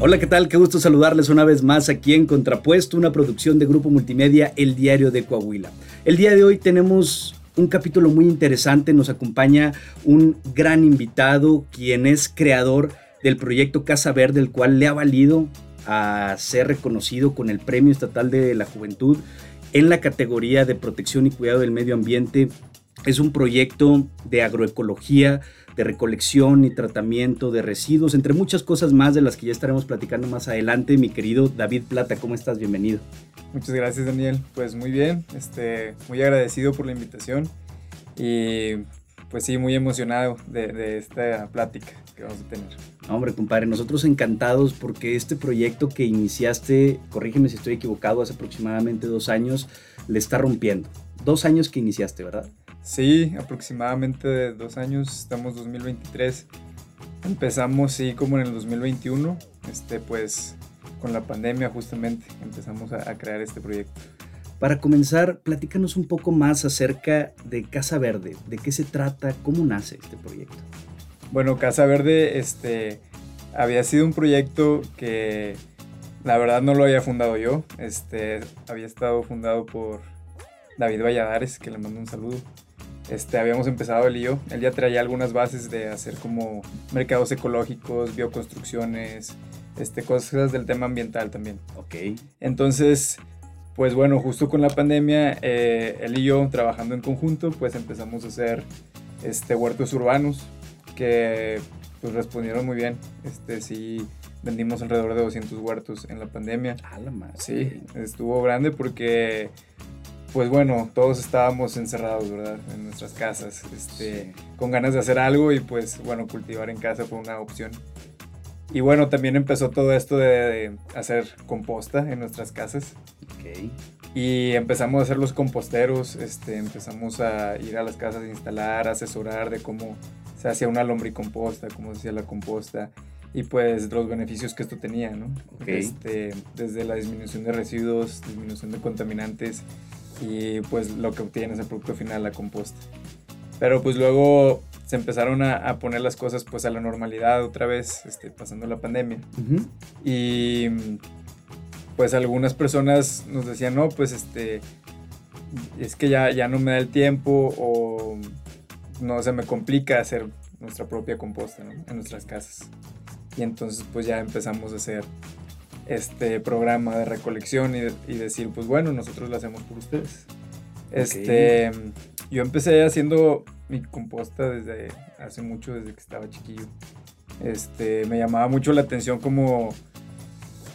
Hola, ¿qué tal? Qué gusto saludarles una vez más aquí en Contrapuesto, una producción de Grupo Multimedia El Diario de Coahuila. El día de hoy tenemos un capítulo muy interesante, nos acompaña un gran invitado, quien es creador del proyecto Casa Verde, el cual le ha valido a ser reconocido con el Premio Estatal de la Juventud en la categoría de protección y cuidado del medio ambiente. Es un proyecto de agroecología, de recolección y tratamiento de residuos, entre muchas cosas más de las que ya estaremos platicando más adelante. Mi querido David Plata, ¿cómo estás? Bienvenido. Muchas gracias, Daniel. Pues muy bien, este, muy agradecido por la invitación y pues sí, muy emocionado de, esta plática que vamos a tener. Hombre, compadre, nosotros encantados porque este proyecto que iniciaste, corrígeme si estoy equivocado, hace aproximadamente dos años, le está rompiendo. Dos años que iniciaste, ¿verdad? Sí, aproximadamente dos años, estamos 2023. Empezamos, sí, como en el 2021, este, pues con la pandemia justamente empezamos a, crear este proyecto. Para comenzar, platícanos un poco más acerca de Casa Verde, de qué se trata, cómo nace este proyecto. Bueno, Casa Verde este, había sido un proyecto que la verdad no lo había fundado yo, este, había estado fundado por David Valladares, que le mando un saludo. Este, habíamos empezado el lío. Él ya traía algunas bases de hacer como mercados ecológicos, bioconstrucciones, este, cosas del tema ambiental también. Ok. Entonces, pues bueno, justo con la pandemia, eh, él y yo trabajando en conjunto, pues empezamos a hacer este, huertos urbanos que pues respondieron muy bien. Este, sí, vendimos alrededor de 200 huertos en la pandemia. Ah, la madre. Sí, estuvo grande porque pues bueno, todos estábamos encerrados, ¿verdad? En nuestras casas, este, con ganas de hacer algo y pues bueno, cultivar en casa fue una opción. Y bueno, también empezó todo esto de, hacer composta en nuestras casas. Okay. Y empezamos a hacer los composteros, este, empezamos a ir a las casas a instalar, asesorar de cómo se hacía una lombricomposta, cómo se hacía la composta y pues los beneficios que esto tenía, ¿no? Okay. Este, desde la disminución de residuos, disminución de contaminantes y pues lo que obtienes el producto final, la composta. Pero pues luego se empezaron a, poner las cosas pues a la normalidad otra vez, este, pasando la pandemia. Y pues algunas personas nos decían, no, pues este, es que ya, ya no me da el tiempo o no se me complica hacer nuestra propia composta en nuestras casas. Y entonces pues ya empezamos a hacer este programa de recolección y, decir, pues bueno, nosotros lo hacemos por ustedes. Este, yo empecé haciendo mi composta desde hace mucho, desde que estaba chiquillo. Este, me llamaba mucho la atención como,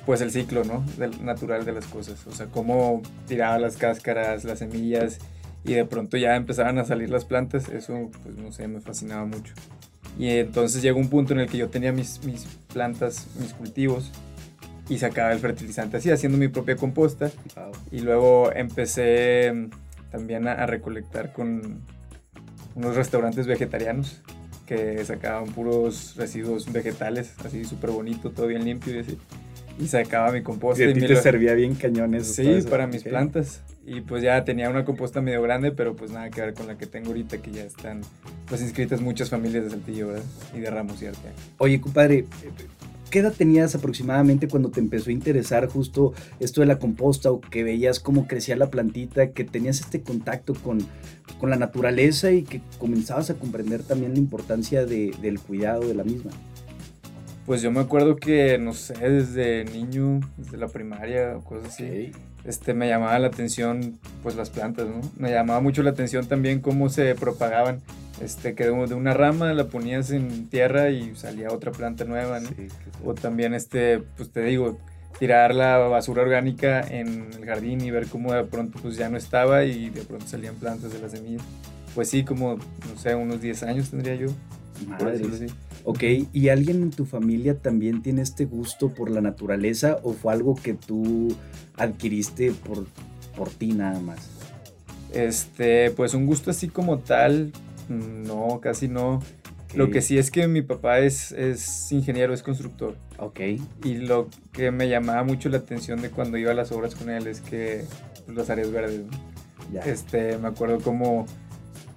pues el ciclo, ¿no? Del, natural de las cosas. O sea, cómo tiraba las cáscaras, las semillas y de pronto ya empezaban a salir las plantas. Eso, pues no sé, me fascinaba mucho. Y entonces llegó un punto en el que yo tenía mis, mis plantas, mis cultivos y sacaba el fertilizante así, haciendo mi propia composta. Y luego empecé mm, también a, recolectar con unos restaurantes vegetarianos que sacaban puros residuos vegetales, así súper bonito, todo bien limpio y así. Y sacaba mi composta. Y a ti te servía bien cañones. Sí, para mis plantas. Y pues ya tenía una composta medio grande, pero pues nada que ver con la que tengo ahorita, que ya están pues inscritas muchas familias de Saltillo, ¿verdad? Y de Ramos y. Oye, compadre, ¿Qué edad tenías aproximadamente cuando te empezó a interesar justo esto de la composta o que veías cómo crecía la plantita, que tenías este contacto con, con la naturaleza y que comenzabas a comprender también la importancia de, del cuidado de la misma? Pues yo me acuerdo que, no sé, desde niño, desde la primaria o cosas así, este, me llamaba la atención pues las plantas, ¿no? Me llamaba mucho la atención también cómo se propagaban este, que de una rama la ponías en tierra y salía otra planta nueva, ¿no? o también, este, pues te digo, tirar la basura orgánica en el jardín y ver cómo de pronto pues ya no estaba y de pronto salían plantas de las semillas. Pues sí, como, no sé, unos 10 años tendría yo. Madre. Ok, ¿y alguien en tu familia también tiene este gusto por la naturaleza o fue algo que tú adquiriste por, por ti nada más? Este, pues un gusto así como tal, no, casi no. Lo que sí es que mi papá es, es ingeniero, es constructor. Ok. Y lo que me llamaba mucho la atención de cuando iba a las obras con él es que pues, las áreas verdes. Ya. Este, me acuerdo como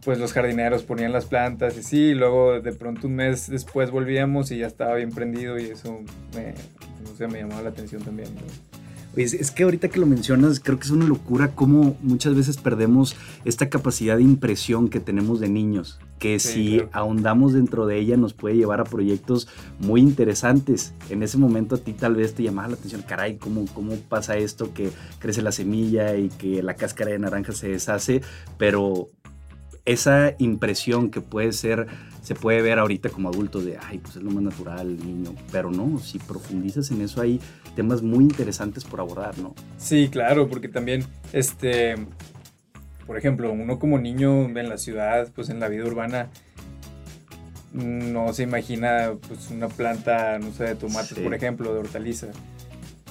pues los jardineros ponían las plantas y sí, y luego de pronto un mes después volvíamos y ya estaba bien prendido y eso me, no sé, me llamaba la atención también. Es, que ahorita que lo mencionas, creo que es una locura cómo muchas veces perdemos esta capacidad de impresión que tenemos de niños, que si ahondamos dentro de ella nos puede llevar a proyectos muy interesantes. En ese momento a ti tal vez te llamaba la atención, caray, ¿cómo, cómo pasa esto que crece la semilla y que la cáscara de naranja se deshace, pero esa impresión que puede ser, se puede ver ahorita como adulto de, ay, pues es lo más natural, niño, pero no, si profundizas en eso hay temas muy interesantes por abordar, ¿no? Sí, claro, porque también, este, por ejemplo, uno como niño en la ciudad, pues en la vida urbana, no se imagina pues una planta, no sé, de tomates, por ejemplo, de hortaliza.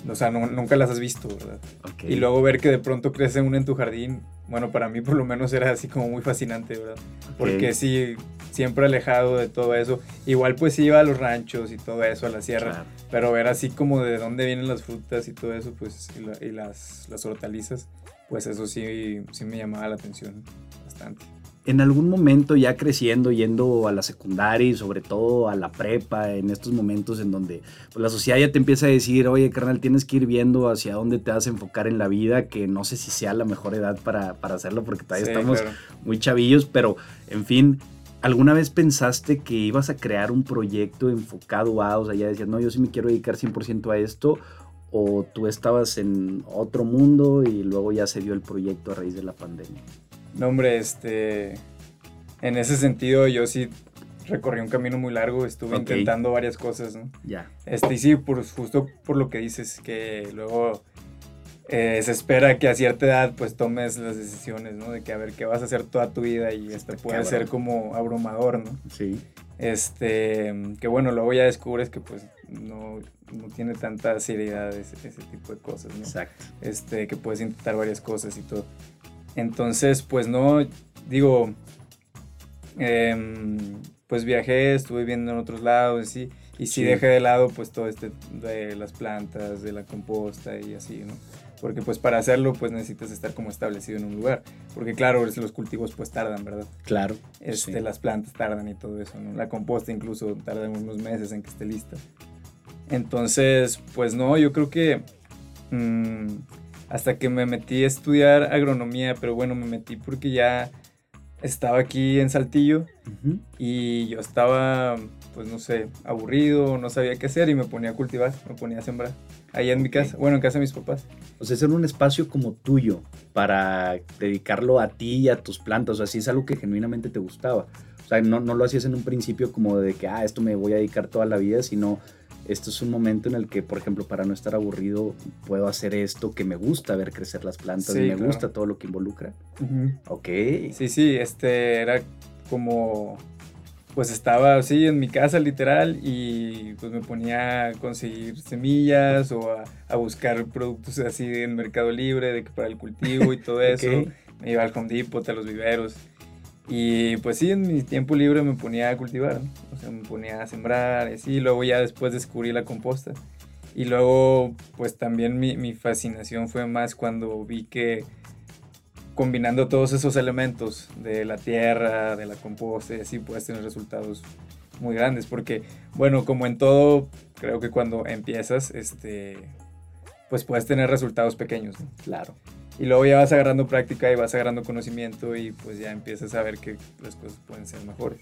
O sea, nunca las has visto, ¿verdad? Y luego ver que de pronto crece una en tu jardín, bueno, para mí por lo menos era así como muy fascinante, ¿verdad? Porque sí, siempre alejado de todo eso. Igual pues iba a los ranchos y todo eso, a la sierra, pero ver así como de dónde vienen las frutas y todo eso, pues, y, las, las hortalizas, pues eso sí, sí me llamaba la atención bastante en algún momento ya creciendo, yendo a la secundaria y sobre todo a la prepa, en estos momentos en donde pues, la sociedad ya te empieza a decir, oye, carnal, tienes que ir viendo hacia dónde te vas a enfocar en la vida, que no sé si sea la mejor edad para, hacerlo porque todavía estamos muy chavillos, pero en fin, ¿alguna vez pensaste que ibas a crear un proyecto enfocado a, o sea, ya decías, no, yo sí me quiero dedicar 100% a esto? ¿O tú estabas en otro mundo y luego ya se dio el proyecto a raíz de la pandemia? No, hombre, este. En ese sentido, yo sí recorrí un camino muy largo, estuve intentando varias cosas, ¿no? Ya. Este, y sí, por, justo por lo que dices, que luego eh, se espera que a cierta edad pues tomes las decisiones, ¿no? De que a ver qué vas a hacer toda tu vida y esto puede ser como abrumador, ¿no? Sí. Este, que bueno, luego ya descubres que pues no, no tiene tanta seriedad ese, ese, tipo de cosas, ¿no? Exacto. Este, que puedes intentar varias cosas y todo. Entonces, pues no, digo, em, pues viajé, estuve viendo en otros lados, ¿sí? y sí, dejé de lado pues todo este de las plantas, de la composta y así, ¿no? Porque pues para hacerlo pues necesitas estar como establecido en un lugar, porque claro, los cultivos pues tardan, ¿verdad? Claro. Este, Las plantas tardan y todo eso, ¿no? La composta incluso tarda unos meses en que esté lista. Entonces, pues no, yo creo que... Mm, hasta que me metí a estudiar agronomía, pero bueno, me metí porque ya estaba aquí en Saltillo y yo estaba, pues no sé, aburrido, no sabía qué hacer y me ponía a cultivar, me ponía a sembrar. Ahí en mi casa, bueno, en casa de mis papás. O sea, es un espacio como tuyo para dedicarlo a ti y a tus plantas, o sea, si es algo que genuinamente te gustaba. O sea, no, no lo hacías en un principio como de que, ah, esto me voy a dedicar toda la vida, sino esto es un momento en el que, por ejemplo, para no estar aburrido, puedo hacer esto que me gusta ver crecer las plantas, y me gusta todo lo que involucra. Ok. Sí, sí, este era como, pues estaba así en mi casa literal y pues me ponía a conseguir semillas o a, buscar productos así en Mercado Libre, de que para el cultivo y todo eso. Me iba al Home Depot, a los viveros. Y pues sí, en mi tiempo libre me ponía a cultivar, o sea, me ponía a sembrar y así, luego ya después descubrí la composta. Y luego, pues también mi, mi fascinación fue más cuando vi que combinando todos esos elementos de la tierra, de la composta y así, puedes tener resultados muy grandes. Porque, bueno, como en todo, creo que cuando empiezas, este, pues puedes tener resultados pequeños, Claro. Y luego ya vas agarrando práctica y vas agarrando conocimiento y pues ya empiezas a ver que las cosas pueden ser mejores.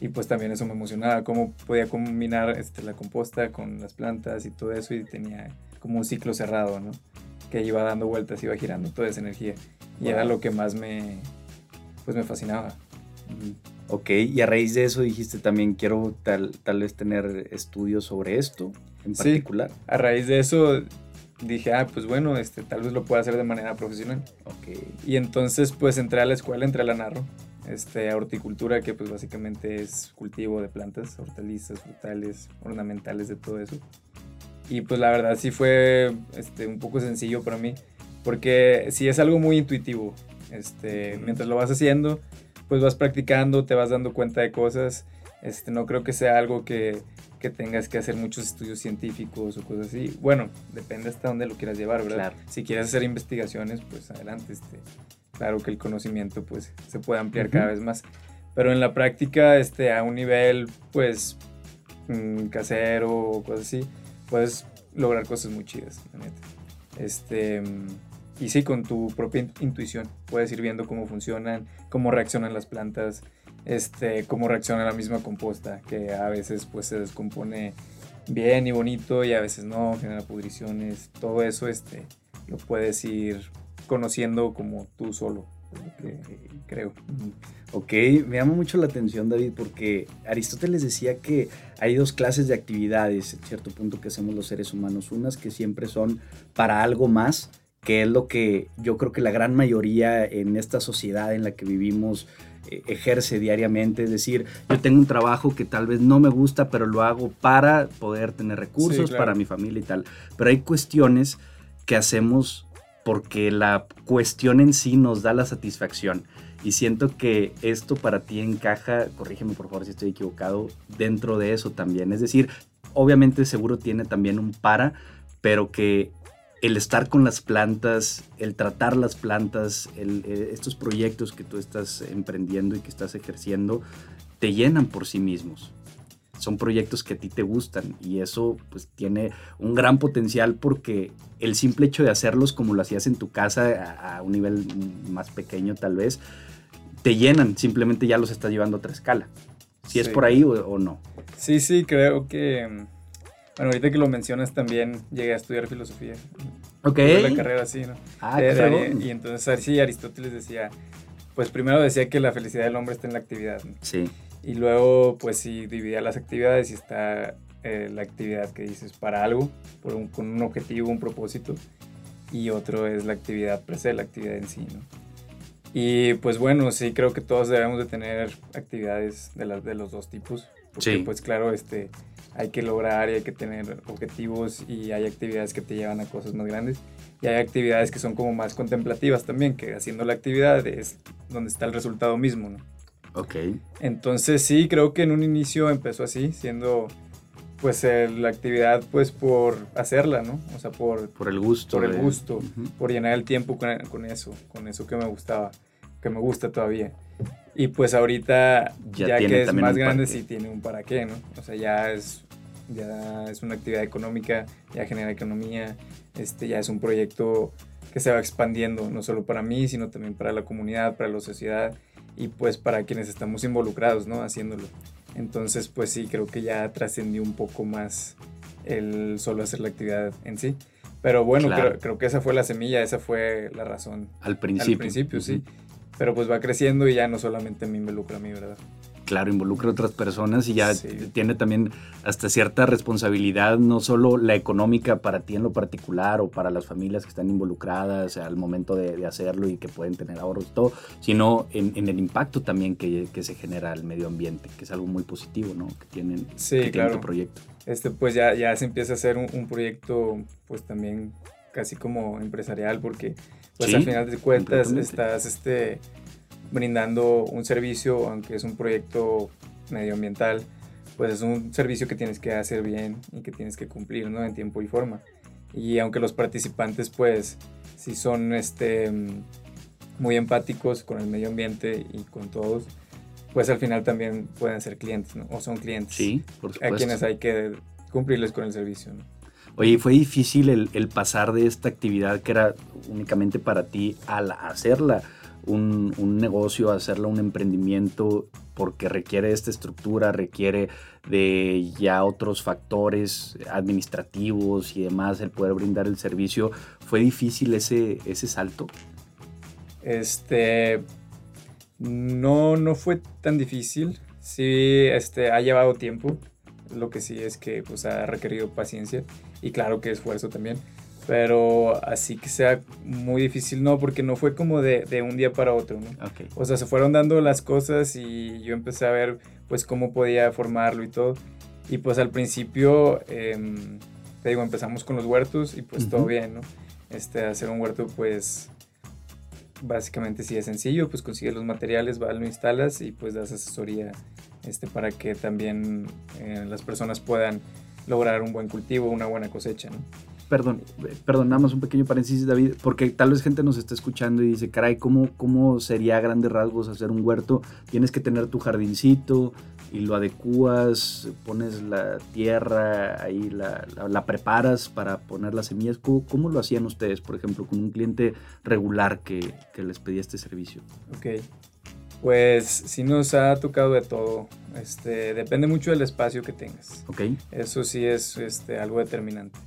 Y pues también eso me emocionaba, cómo podía combinar este, la composta con las plantas y todo eso y tenía como un ciclo cerrado, ¿no? Que iba dando vueltas, iba girando toda esa energía. Y era lo que más me, pues me fascinaba. Ok, y a raíz de eso dijiste también quiero tal, tal vez tener estudios sobre esto en particular. Sí, a raíz de eso dije, ah, pues bueno, este, tal vez lo pueda hacer de manera profesional. Ok. Y entonces pues entré a la escuela, entré a la Narro, este, a horticultura, que pues básicamente es cultivo de plantas, hortalizas, frutales, ornamentales, de todo eso. Y pues la verdad sí fue este, un poco sencillo para mí, porque sí es algo muy intuitivo. Este, mientras lo vas haciendo, pues vas practicando, te vas dando cuenta de cosas. Este, no creo que sea algo que que tengas que hacer muchos estudios científicos o cosas así. Bueno, depende hasta dónde lo quieras llevar, ¿verdad? Si quieres hacer investigaciones, pues adelante. Este. claro que el conocimiento pues se puede ampliar cada vez más. Pero en la práctica, este, a un nivel pues mm, casero o cosas así, puedes lograr cosas muy chidas, la neta. Este, y sí, con tu propia intuición, puedes ir viendo cómo funcionan, cómo reaccionan las plantas, este, cómo reacciona la misma composta, que a veces pues se descompone bien y bonito y a veces no, genera pudriciones, todo eso este, lo puedes ir conociendo como tú solo, creo. Ok, me llama mucho la atención David porque Aristóteles decía que hay dos clases de actividades, en cierto punto, que hacemos los seres humanos. Unas que siempre son para algo más, que es lo que yo creo que la gran mayoría en esta sociedad en la que vivimos ejerce diariamente. Es decir, yo tengo un trabajo que tal vez no me gusta, pero lo hago para poder tener recursos, para mi familia y tal. Pero hay cuestiones que hacemos porque la cuestión en sí nos da la satisfacción. Y siento que esto para ti encaja, corrígeme por favor si estoy equivocado, dentro de eso también. Es decir, obviamente seguro tiene también un para, pero que el estar con las plantas, el tratar las plantas, eh, estos proyectos que tú estás emprendiendo y que estás ejerciendo, te llenan por sí mismos. Son proyectos que a ti te gustan y eso pues tiene un gran potencial porque el simple hecho de hacerlos como lo hacías en tu casa a, un nivel más pequeño tal vez, te llenan, simplemente ya los estás llevando a otra escala. Si es por ahí o no. Sí, sí, creo que bueno, ahorita que lo mencionas también llegué a estudiar filosofía. Ok. la carrera así, ¿no? Ah, Y entonces sí, Aristóteles decía, pues primero decía que la felicidad del hombre está en la actividad. Sí. Y luego, pues sí, dividía las actividades y está eh, la actividad que dices para algo, por con un objetivo, un propósito. Y otro es la actividad per se, la actividad en sí, ¿no? Y pues bueno, sí creo que todos debemos de tener actividades de, las, de los dos tipos. Porque sí. pues claro, este, hay que lograr y hay que tener objetivos y hay actividades que te llevan a cosas más grandes y hay actividades que son como más contemplativas también, que haciendo la actividad es donde está el resultado mismo, ¿no? Ok. Entonces sí, creo que en un inicio empezó así, siendo pues la actividad pues por hacerla, ¿no? O sea, por... Por el gusto. Por el gusto, por llenar el tiempo con, con, eso, con eso que me gustaba, que me gusta todavía. Y pues ahorita, ya, que es más grande, sí tiene un para qué, ¿no? O sea, ya es, ya es una actividad económica, ya genera economía, este, ya es un proyecto que se va expandiendo, no solo para mí, sino también para la comunidad, para la sociedad y pues para quienes estamos involucrados, ¿no? Haciéndolo. Entonces, pues sí, creo que ya trascendió un poco más el solo hacer la actividad en sí. Pero bueno, creo, creo, que esa fue la semilla, esa fue la razón. Al principio. Al principio, sí pero pues va creciendo y ya no solamente me involucra a mí, ¿verdad? Claro, involucra a otras personas y ya tiene también hasta cierta responsabilidad, no solo la económica para ti en lo particular o para las familias que están involucradas al momento de, hacerlo y que pueden tener ahorros y todo, sino en, el impacto también que, se genera al medio ambiente, que es algo muy positivo, ¿no? Que tienen, sí, claro. tu proyecto. Este, pues ya, ya se empieza a hacer un, un proyecto, pues también casi como empresarial, porque pues al final de cuentas estás este, brindando un servicio, aunque es un proyecto medioambiental, pues es un servicio que tienes que hacer bien y que tienes que cumplir, ¿no? En tiempo y forma. Y aunque los participantes, pues, si son este, muy empáticos con el medio ambiente y con todos, pues al final también pueden ser clientes, ¿no? O son clientes. Sí, por supuesto. A quienes hay que cumplirles con el servicio, ¿no? Oye, ¿fue difícil el, pasar de esta actividad que era únicamente para ti a hacerla un, negocio, a hacerla un emprendimiento, porque requiere esta estructura, requiere de ya otros factores administrativos y demás, el poder brindar el servicio? ¿Fue difícil ese, ese salto? Este, no, no fue tan difícil. Sí, este, ha llevado tiempo. Lo que sí es que pues, ha requerido paciencia y claro que esfuerzo también. Pero así que sea muy difícil, no, porque no fue como de, de un día para otro, ¿no? O sea, se fueron dando las cosas y yo empecé a ver pues cómo podía formarlo y todo. Y pues al principio, em, te digo, empezamos con los huertos y pues todo bien, ¿no? Este, hacer un huerto pues básicamente sí es sencillo, pues consigues los materiales, vas, lo instalas y pues das asesoría este, para que también eh, las personas puedan lograr un buen cultivo, una buena cosecha, ¿no? perdón, perdón, nada más un pequeño paréntesis, David, porque tal vez gente nos está escuchando y dice, caray, ¿cómo, cómo sería a grandes rasgos hacer un huerto? Tienes que tener tu jardincito y lo adecuas, pones la tierra, ahí la, la, preparas para poner las semillas. ¿Cómo, lo hacían ustedes, por ejemplo, con un cliente regular que, que les pedía este servicio? Ok, pues sí nos ha tocado de todo. Este, depende mucho del espacio que tengas. Ok. Eso sí es este, algo determinante.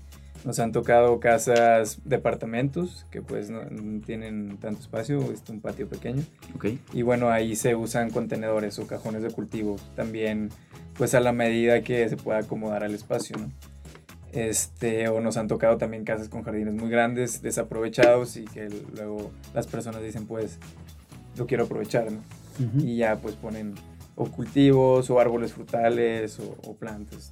Nos han tocado casas, departamentos, que pues no, tienen tanto espacio, es un patio pequeño. Okay. Y bueno, ahí se usan contenedores o cajones de cultivo, también pues a la medida que se pueda acomodar al espacio, ¿no? Este, o nos han tocado también casas con jardines muy grandes, desaprovechados y que luego las personas dicen pues lo quiero aprovechar, ¿no? Y ya pues ponen o cultivos o árboles frutales o plantas.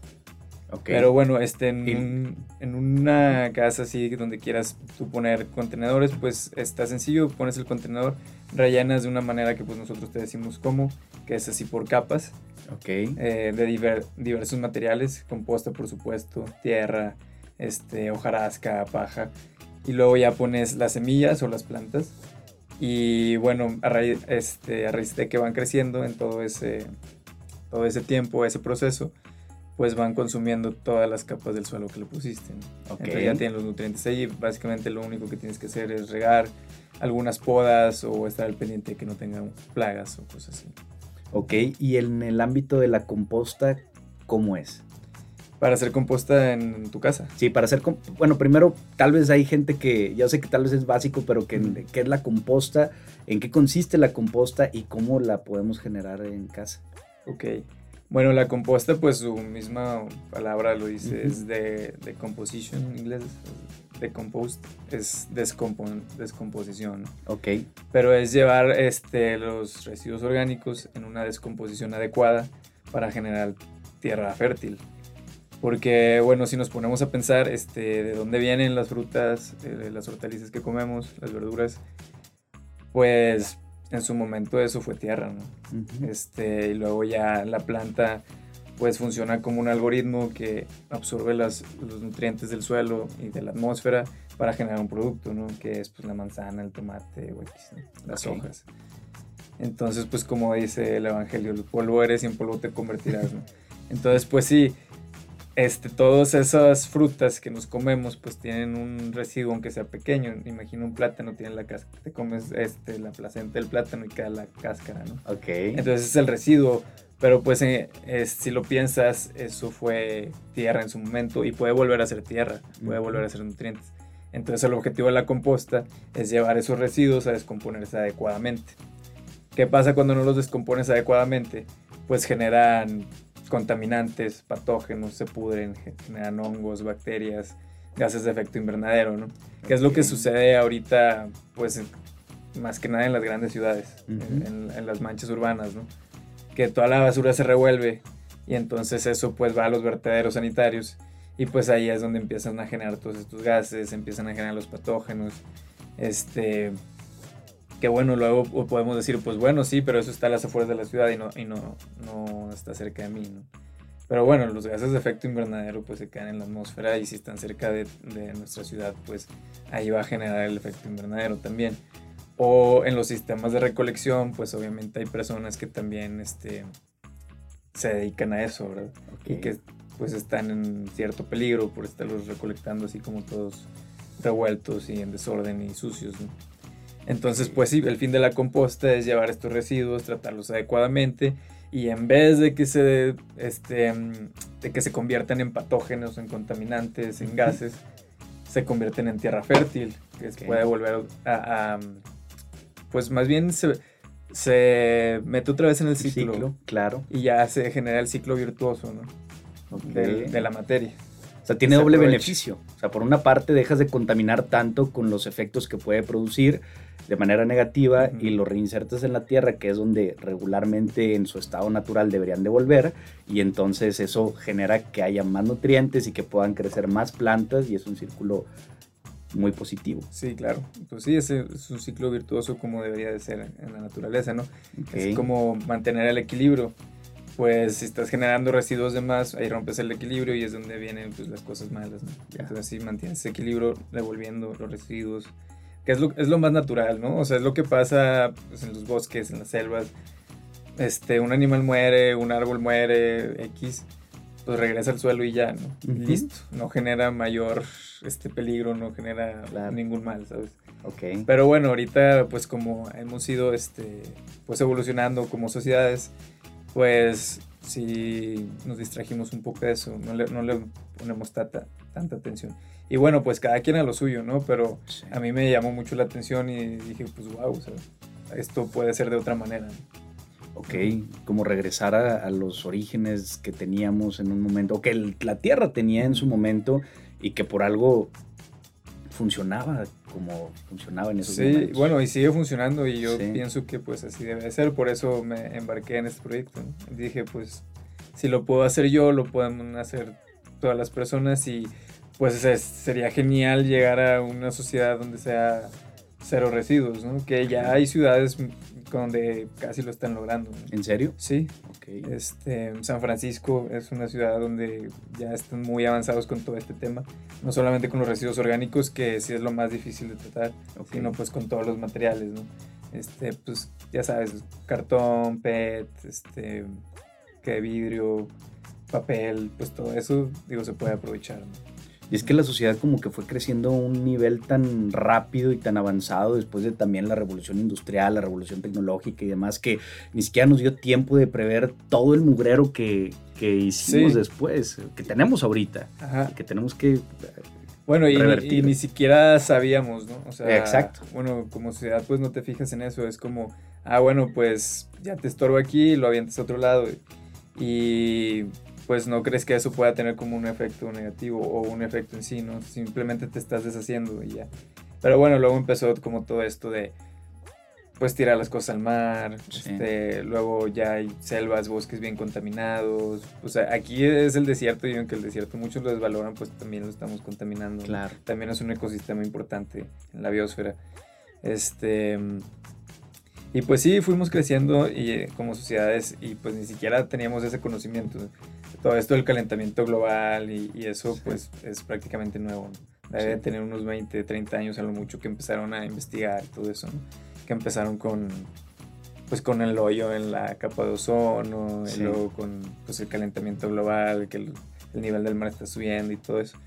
Pero bueno, este, en, en, una casa así donde quieras tú poner contenedores, pues está sencillo, pones el contenedor, rellenas de una manera que pues nosotros te decimos cómo, que es así por capas. Ok. Eh, de diversos materiales, composta por supuesto, tierra, este, hojarasca, paja. Y luego ya pones las semillas o las plantas. Y bueno, a raíz, este, a raíz de que van creciendo en todo ese, todo ese tiempo, ese proceso, pues van consumiendo todas las capas del suelo que le pusiste. Entonces ya tienen los nutrientes ahí. Básicamente lo único que tienes que hacer es regar algunas podas o estar al pendiente de que no tengan plagas o cosas así. Ok, y en el ámbito de la composta, ¿cómo es? Para hacer composta en tu casa. Sí, para hacer, bueno, primero tal vez hay gente que, ya sé que tal vez es básico, pero que, ¿qué es la composta? ¿En qué consiste la composta y cómo la podemos generar en casa? Ok, bueno, la composta, pues su misma palabra lo dice, es de, de, composition en inglés, de compost, es descomposición. Ok. Pero es llevar este, los residuos orgánicos en una descomposición adecuada para generar tierra fértil. Porque, bueno, si nos ponemos a pensar este, de dónde vienen las frutas, eh, las hortalizas que comemos, las verduras, pues en su momento eso fue tierra, ¿no? este, y luego ya la planta pues funciona como un algoritmo que absorbe las, los nutrientes del suelo y de la atmósfera para generar un producto, ¿no? Que es pues la manzana, el tomate, las hojas. Entonces, pues como dice el Evangelio, el polvo eres y en polvo te convertirás, ¿no? Entonces, pues sí, este, todas esas frutas que nos comemos pues tienen un residuo aunque sea pequeño. Imagina un plátano, tiene la cáscara, te comes este, la placenta del plátano y queda la cáscara, ¿no? Ok. Entonces es el residuo, pero pues eh, si lo piensas, eso fue tierra en su momento y puede volver a ser tierra, puede volver a ser nutrientes. Entonces el objetivo de la composta es llevar esos residuos a descomponerse adecuadamente. ¿Qué pasa cuando no los descompones adecuadamente? Pues generan contaminantes, patógenos, se pudren, generan hongos, bacterias, gases de efecto invernadero, ¿no? ¿Qué es lo que sucede ahorita, pues, más que nada en las grandes ciudades, en, las manchas urbanas, ¿no? Que toda la basura se revuelve y entonces eso pues va a los vertederos sanitarios y pues ahí es donde empiezan a generar todos estos gases, empiezan a generar los patógenos, este, que bueno, luego podemos decir, pues bueno, sí, pero eso está a las afueras de la ciudad y no, y no, no está cerca de mí, ¿no? Pero bueno, los gases de efecto invernadero pues se quedan en la atmósfera y si están cerca de, de nuestra ciudad, pues ahí va a generar el efecto invernadero también. O en los sistemas de recolección, pues obviamente hay personas que también este, se dedican a eso, ¿verdad? Y que pues están en cierto peligro por estarlos recolectando así como todos revueltos y en desorden y sucios, ¿no? Entonces, pues sí, el fin de la composta es llevar estos residuos, tratarlos adecuadamente y en vez de que se, este, de que se conviertan en patógenos, en contaminantes, en gases, se convierten en tierra fértil, que se puede volver a, pues más bien se, se, mete otra vez en el ciclo, claro. Y ya se genera el ciclo virtuoso, ¿no? de la materia. O sea, tiene doble beneficio. O sea, por una parte dejas de contaminar tanto con los efectos que puede producir de manera negativa y lo reinsertas en la tierra, que es donde regularmente en su estado natural deberían de volver, y entonces eso genera que haya más nutrientes y que puedan crecer más plantas y es un círculo muy positivo. Sí, claro. Pues sí, es, es un ciclo virtuoso como debería de ser en la naturaleza, ¿no? Es como mantener el equilibrio pues si estás generando residuos de más, ahí rompes el equilibrio y es donde vienen pues, las cosas malas. ¿no? Entonces así mantienes ese equilibrio devolviendo los residuos, que es lo, es lo más natural, ¿no? O sea, es lo que pasa pues, en los bosques, en las selvas. Este, un animal muere, un árbol muere, X, pues regresa al suelo y ya, ¿no? Listo. No genera mayor este peligro, no genera ningún mal, ¿sabes? Ok. Pero bueno, ahorita pues como hemos ido este, pues evolucionando como sociedades, pues sí nos distrajimos un poco de eso, no le, no le ponemos tanta, tanta atención. Y bueno, pues cada quien a lo suyo, ¿no? Pero a mí me llamó mucho la atención y dije, pues wow, o sea, esto puede ser de otra manera. Ok, como regresar a, los orígenes que teníamos en un momento, o que la Tierra tenía en su momento y que por algo funcionaba como funcionaba en esos sí, bueno, y sigue funcionando y yo pienso que pues así debe ser, por eso me embarqué en este proyecto. Dije, pues si lo puedo hacer yo, lo pueden hacer todas las personas y pues sería genial llegar a una sociedad donde sea cero residuos, ¿no? Que ya hay ciudades donde casi lo están logrando. ¿En serio? Sí. Okay. Este, San Francisco es una ciudad donde ya están muy avanzados con todo este tema, no solamente con los residuos orgánicos, que sí es lo más difícil de tratar, sino pues con todos los materiales, ¿no? Este, pues ya sabes, cartón, PET, este, que vidrio, papel, pues todo eso, digo, se puede aprovechar, ¿no? Y es que la sociedad como que fue creciendo a un nivel tan rápido y tan avanzado después de también la revolución industrial, la revolución tecnológica y demás, que ni siquiera nos dio tiempo de prever todo el mugrero que, que hicimos después, que tenemos ahorita, que tenemos que... Bueno, y, y, ni siquiera sabíamos, ¿no? O sea, Exacto. Bueno, como sociedad pues no te fijas en eso, es como, ah, bueno, pues ya te estorbo aquí, lo avientas a otro lado. Y pues no crees que eso pueda tener como un efecto negativo o un efecto en sí, ¿no? Simplemente te estás deshaciendo y ya. Pero bueno, luego empezó como todo esto de pues tirar las cosas al mar, este, luego ya hay selvas, bosques bien contaminados, o sea, aquí es el desierto y aunque el desierto muchos lo desvaloran, pues también lo estamos contaminando. Claro. También es un ecosistema importante en la biosfera. Este, y pues sí, fuimos creciendo y, eh, como sociedades y pues ni siquiera teníamos ese conocimiento todo esto del calentamiento global y, eso pues es prácticamente nuevo. Debe tener unos 20, 30 años a lo mucho que empezaron a investigar todo eso, que empezaron con pues con el hoyo en la capa de ozono, y luego con pues, el calentamiento global, que el, nivel del mar está subiendo y todo eso.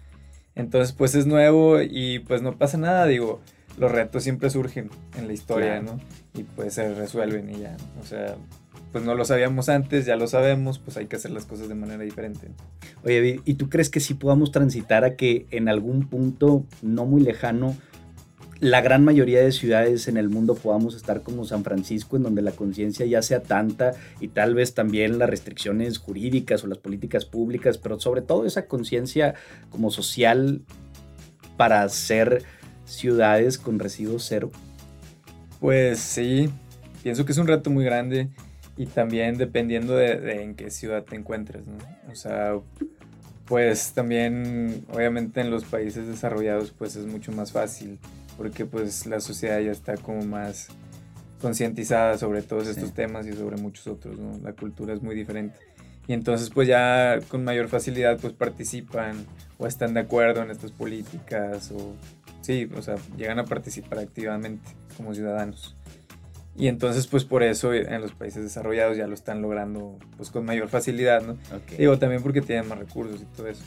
Entonces pues es nuevo y pues no pasa nada, digo, los retos siempre surgen en la historia, ¿no? Y pues se resuelven y ya, o sea, pues no lo sabíamos antes, ya lo sabemos, pues hay que hacer las cosas de manera diferente. Oye, ¿y tú crees que sí podamos transitar a que en algún punto no muy lejano la gran mayoría de ciudades en el mundo podamos estar como San Francisco, en donde la conciencia ya sea tanta y tal vez también las restricciones jurídicas o las políticas públicas, pero sobre todo esa conciencia como social para hacer ciudades con residuos cero? Pues sí, pienso que es un reto muy grande y también dependiendo de, en qué ciudad te encuentres, ¿no? O sea, pues también obviamente en los países desarrollados pues es mucho más fácil porque pues la sociedad ya está como más concientizada sobre todos estos temas y sobre muchos otros, ¿no? La cultura es muy diferente. Y entonces pues ya con mayor facilidad pues participan o están de acuerdo en estas políticas o sí, o sea, llegan a participar activamente como ciudadanos. Y entonces, pues por eso en los países desarrollados ya lo están logrando pues con mayor facilidad, ¿no? Digo, también porque tienen más recursos y todo eso.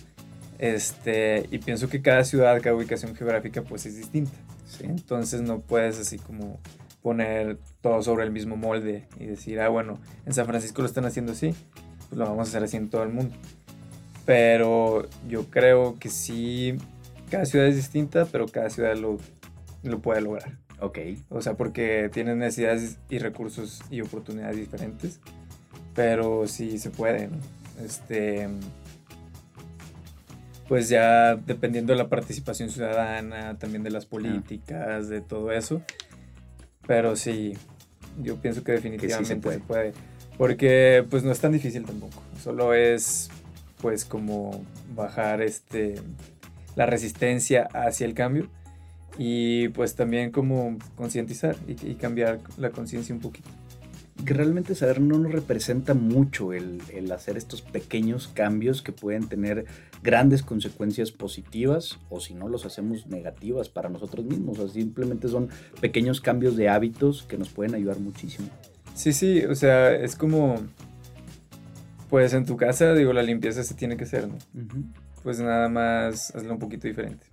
Este, y pienso que cada ciudad, cada ubicación geográfica pues es distinta. ¿sí? Entonces no puedes así como poner todo sobre el mismo molde y decir, ah, bueno, en San Francisco lo están haciendo así, pues lo vamos a hacer así en todo el mundo. Pero yo creo que sí, cada ciudad es distinta, pero cada ciudad lo, lo puede lograr. Ok. O sea, porque tienen necesidades y recursos y oportunidades diferentes, pero sí se puede, ¿no? Este, pues ya dependiendo de la participación ciudadana, también de las políticas, de todo eso, pero sí, yo pienso que definitivamente se, puede. se puede. Porque pues no es tan difícil tampoco, solo es pues como bajar este la resistencia hacia el cambio y pues también como concientizar y, cambiar la conciencia un poquito. que realmente saber no nos representa mucho el, hacer estos pequeños cambios que pueden tener grandes consecuencias positivas o si no los hacemos negativas para nosotros mismos. O simplemente son pequeños cambios de hábitos que nos pueden ayudar muchísimo. Sí, sí, o sea, es como, pues en tu casa, digo, la limpieza se tiene que hacer, ¿no? Pues nada más hazlo un poquito diferente.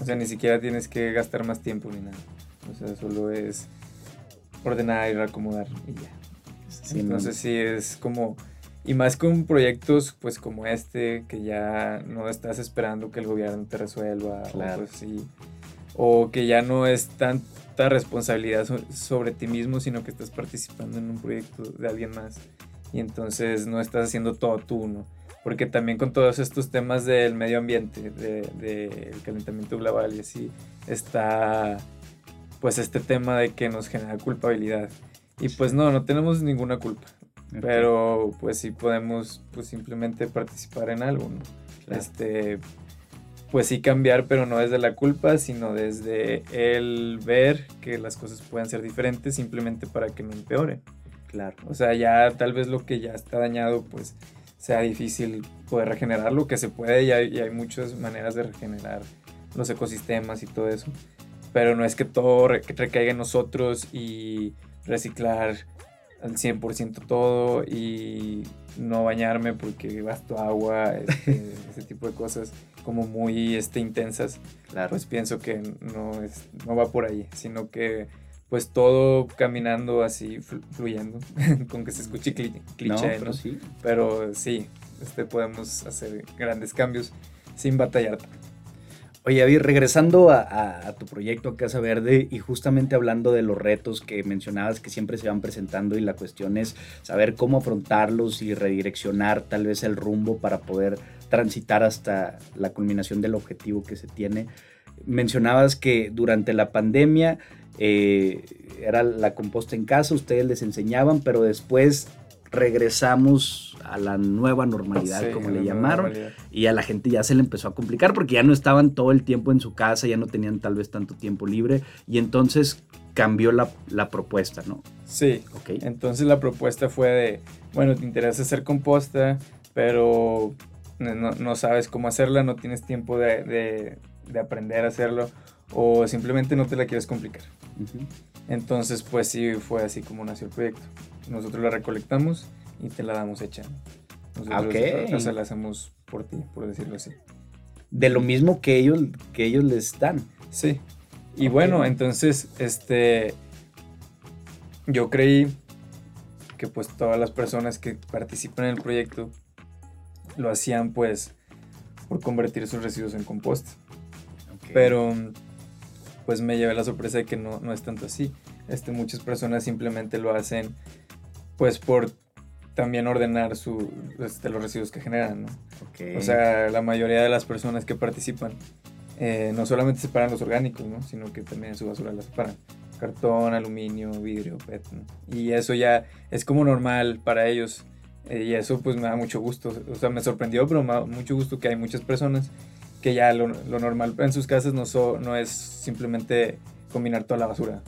O sea, ni siquiera tienes que gastar más tiempo ni nada. O sea, solo es ordenar y reacomodar y ya. Sí, Entonces sí es como, y más con proyectos pues como este, que ya no estás esperando que el gobierno te resuelva, o, o que ya no es tanta responsabilidad sobre ti mismo, sino que estás participando en un proyecto de alguien más. Y entonces no estás haciendo todo tú, ¿no? Porque también con todos estos temas del medio ambiente, del de, calentamiento global y así, está pues este tema de que nos genera culpabilidad. Y pues no, no tenemos ninguna culpa. Pero pues sí podemos pues simplemente participar en algo, ¿no? Este, pues sí cambiar, pero no desde la culpa, sino desde el ver que las cosas pueden ser diferentes simplemente para que no empeoren. Claro. O sea, ya tal vez lo que ya está dañado, pues sea difícil poder regenerarlo, que se puede y hay, y hay muchas maneras de regenerar los ecosistemas y todo eso. Pero no es que todo recaiga en nosotros y reciclar al 100% todo y no bañarme porque gasto agua, este, ese tipo de cosas como muy este, intensas, claro. pues pienso que no, es, no va por ahí, sino que pues todo caminando así, fluyendo, con que se escuche cliché, pero, Sí. pero sí, este, podemos hacer grandes cambios sin batallar Oye, David, regresando a, tu proyecto Casa Verde y justamente hablando de los retos que mencionabas que siempre se van presentando y la cuestión es saber cómo afrontarlos y redireccionar tal vez el rumbo para poder transitar hasta la culminación del objetivo que se tiene. Mencionabas que durante la pandemia eh, era la composta en casa, ustedes les enseñaban, pero después regresamos a la nueva normalidad, como le llamaron, y a la gente ya se le empezó a complicar porque ya no estaban todo el tiempo en su casa, ya no tenían tal vez tanto tiempo libre, y entonces cambió la, propuesta, ¿no? Sí, okay. entonces la propuesta fue de, bueno, te interesa hacer composta, pero no, sabes cómo hacerla, no tienes tiempo de, aprender a hacerlo, o simplemente no te la quieres complicar. Entonces, pues sí, fue así como nació el proyecto. Nosotros la recolectamos y te la damos hecha. Nosotros, O sea, la hacemos por ti, por decirlo así. De lo mismo que ellos, que ellos les dan. Sí. Y bueno, entonces, este, yo creí que pues todas las personas que participan en el proyecto lo hacían pues por convertir sus residuos en compost. Pero pues me llevé la sorpresa de que no, no es tanto así. Este, muchas personas simplemente lo hacen pues por también ordenar su, este, los residuos que generan, ¿no? O sea, la mayoría de las personas que participan eh, no solamente separan los orgánicos, ¿no? Sino que también su basura la separan. Cartón, aluminio, vidrio, PET, ¿no? Y eso ya es como normal para ellos. Eh, y eso pues me da mucho gusto. O sea, me sorprendió, pero me da mucho gusto que hay muchas personas que ya lo, normal en sus casas no, no es simplemente combinar toda la basura,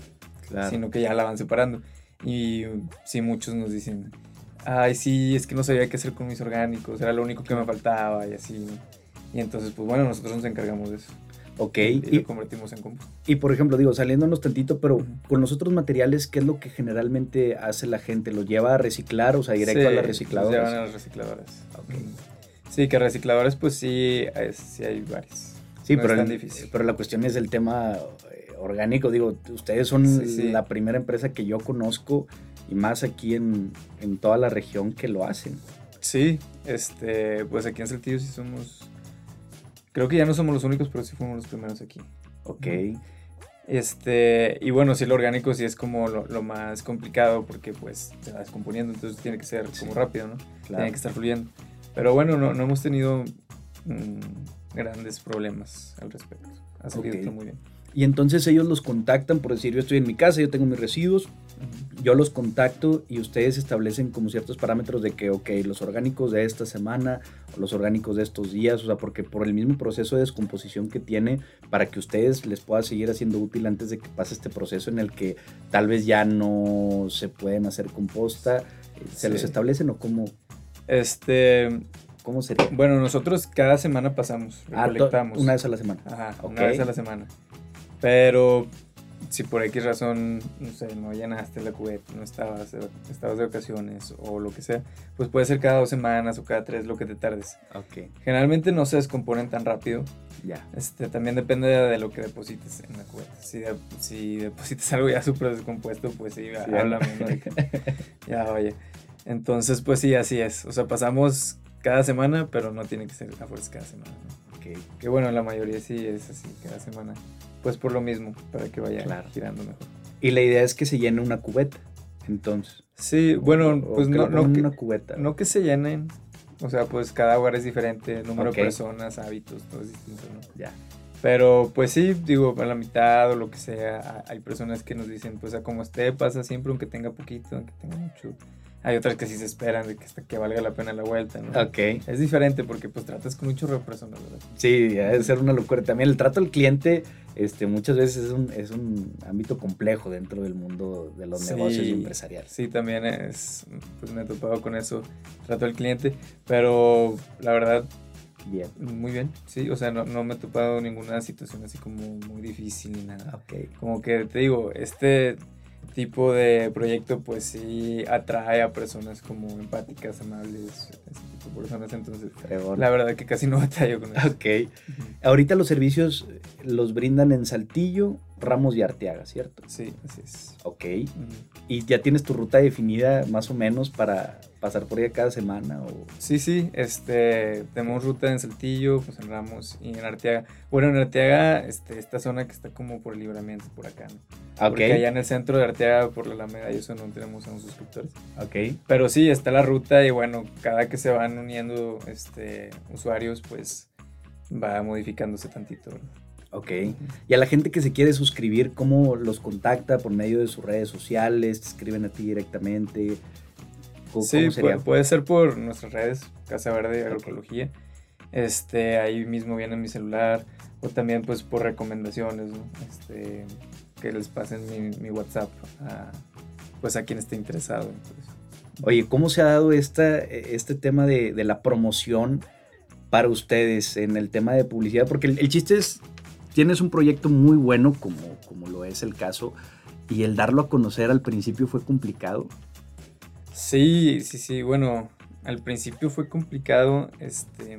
sino que ya la van separando. Y sí, muchos nos dicen, ay, sí, es que no sabía qué hacer con mis orgánicos, era lo único que me faltaba y así. Y entonces, pues bueno, nosotros nos encargamos de eso. Ok. Y, lo convertimos en compost. Y por ejemplo, digo, saliéndonos tantito, pero con los otros materiales, ¿qué es lo que generalmente hace la gente? ¿Lo lleva a reciclar, o sea, directo a las recicladoras? Lo llevan a las recicladoras. Okay. Sí, que recicladores, pues sí, sí hay varios. Sí, pero, pero la cuestión es el tema eh, orgánico. Digo, ustedes son la primera empresa que yo conozco y más aquí en, toda la región que lo hacen. Sí, este, pues aquí en Saltillo sí somos. Creo que ya no somos los únicos, pero sí fuimos los primeros aquí. Ok. Este, y bueno, sí, lo orgánico sí es como lo, más complicado porque pues se va descomponiendo, entonces tiene que ser como rápido, ¿no? Tiene que estar fluyendo. Pero bueno, no, hemos tenido mm, grandes problemas al respecto. Ha salido muy bien. Y entonces ellos los contactan por decir, yo estoy en mi casa, yo tengo mis residuos, yo los contacto y ustedes establecen como ciertos parámetros de que, ok, los orgánicos de esta semana o los orgánicos de estos días, o sea, porque por el mismo proceso de descomposición que tiene, para que ustedes les pueda seguir haciendo útil antes de que pase este proceso en el que tal vez ya no se pueden hacer composta, eh, ¿se los establecen o cómo? Este, ¿Cómo sería? Bueno, nosotros cada semana pasamos, ah, recolectamos. una vez a la semana. Ajá, una vez a la semana. Pero si por X razón, no sé, no llenaste la cubeta, no estabas, estabas de vacaciones o lo que sea, pues puede ser cada dos semanas o cada tres lo que te tardes. Ok. Generalmente no se descomponen tan rápido. Ya. Este, también depende de, lo que deposites en la cubeta. Si, si depositas algo ya súper descompuesto, pues sí, sí háblame, ya, vaya. Entonces, pues sí, así es. O sea, pasamos cada semana, pero no tiene que ser a fuerza cada semana. Ok. Que bueno, la mayoría sí es así, cada semana pues por lo mismo, para que vaya girando mejor. Y la idea es que se llene una cubeta, entonces. Sí, bueno, pues no, no que, una cubeta. No que se llenen, o sea, pues cada hogar es diferente, número de personas, hábitos, todo es distinto, ¿no? Ya. Pero pues sí, digo, a la mitad o lo que sea, hay personas que nos dicen, pues a como esté, pasa siempre, aunque tenga poquito, aunque tenga mucho. Hay otras que sí se esperan de que hasta que valga la pena la vuelta, ¿no? Ok. Es diferente porque pues tratas con mucho ¿verdad? Sí, debe ser una locura. También el trato al cliente este, muchas veces es un, es un ámbito complejo dentro del mundo de los negocios empresariales. Sí, también es, pues me he topado con eso, trato al cliente, pero la verdad... Bien. Muy bien, sí, o sea, no, no me he topado ninguna situación así como muy difícil ni nada. Ok. Como que te digo, este tipo de proyecto pues sí atrae a personas como empáticas, amables, ese de personas, entonces la verdad que casi no batallo con eso. Ok. Ahorita los servicios los brindan en Saltillo, Ramos y Arteaga, ¿cierto? Sí, así es. Ok. ¿Y ya tienes tu ruta definida más o menos para pasar por ella cada semana? O... Sí, sí, este, tenemos ruta en Saltillo, pues en Ramos y en Arteaga. Bueno, en Arteaga, este, esta zona que está como por el libramiento, por acá, ¿no? Porque allá en el centro de Arteaga, por la Alameda y eso no tenemos a un suscriptores. Ok. Pero sí, está la ruta y bueno, cada que se van uniendo este, usuarios, pues va modificándose tantito, Ok. Y a la gente que se quiere suscribir, ¿cómo los contacta? ¿Por medio de sus redes sociales? ¿Te escriben a ti directamente? sí, Puede, ser por nuestras redes, Casa Verde Agroecología. Este, ahí mismo viene mi celular. O también pues por recomendaciones, ¿no? Este, que les pasen mi, WhatsApp a, pues a quien esté interesado. Oye, ¿cómo se ha dado esta, este tema de, de, la promoción para ustedes en el tema de publicidad? Porque el, el chiste es tienes un proyecto muy bueno, como, como lo es el caso, y el darlo a conocer al principio fue complicado. Sí, sí, sí, bueno, al principio fue complicado, este,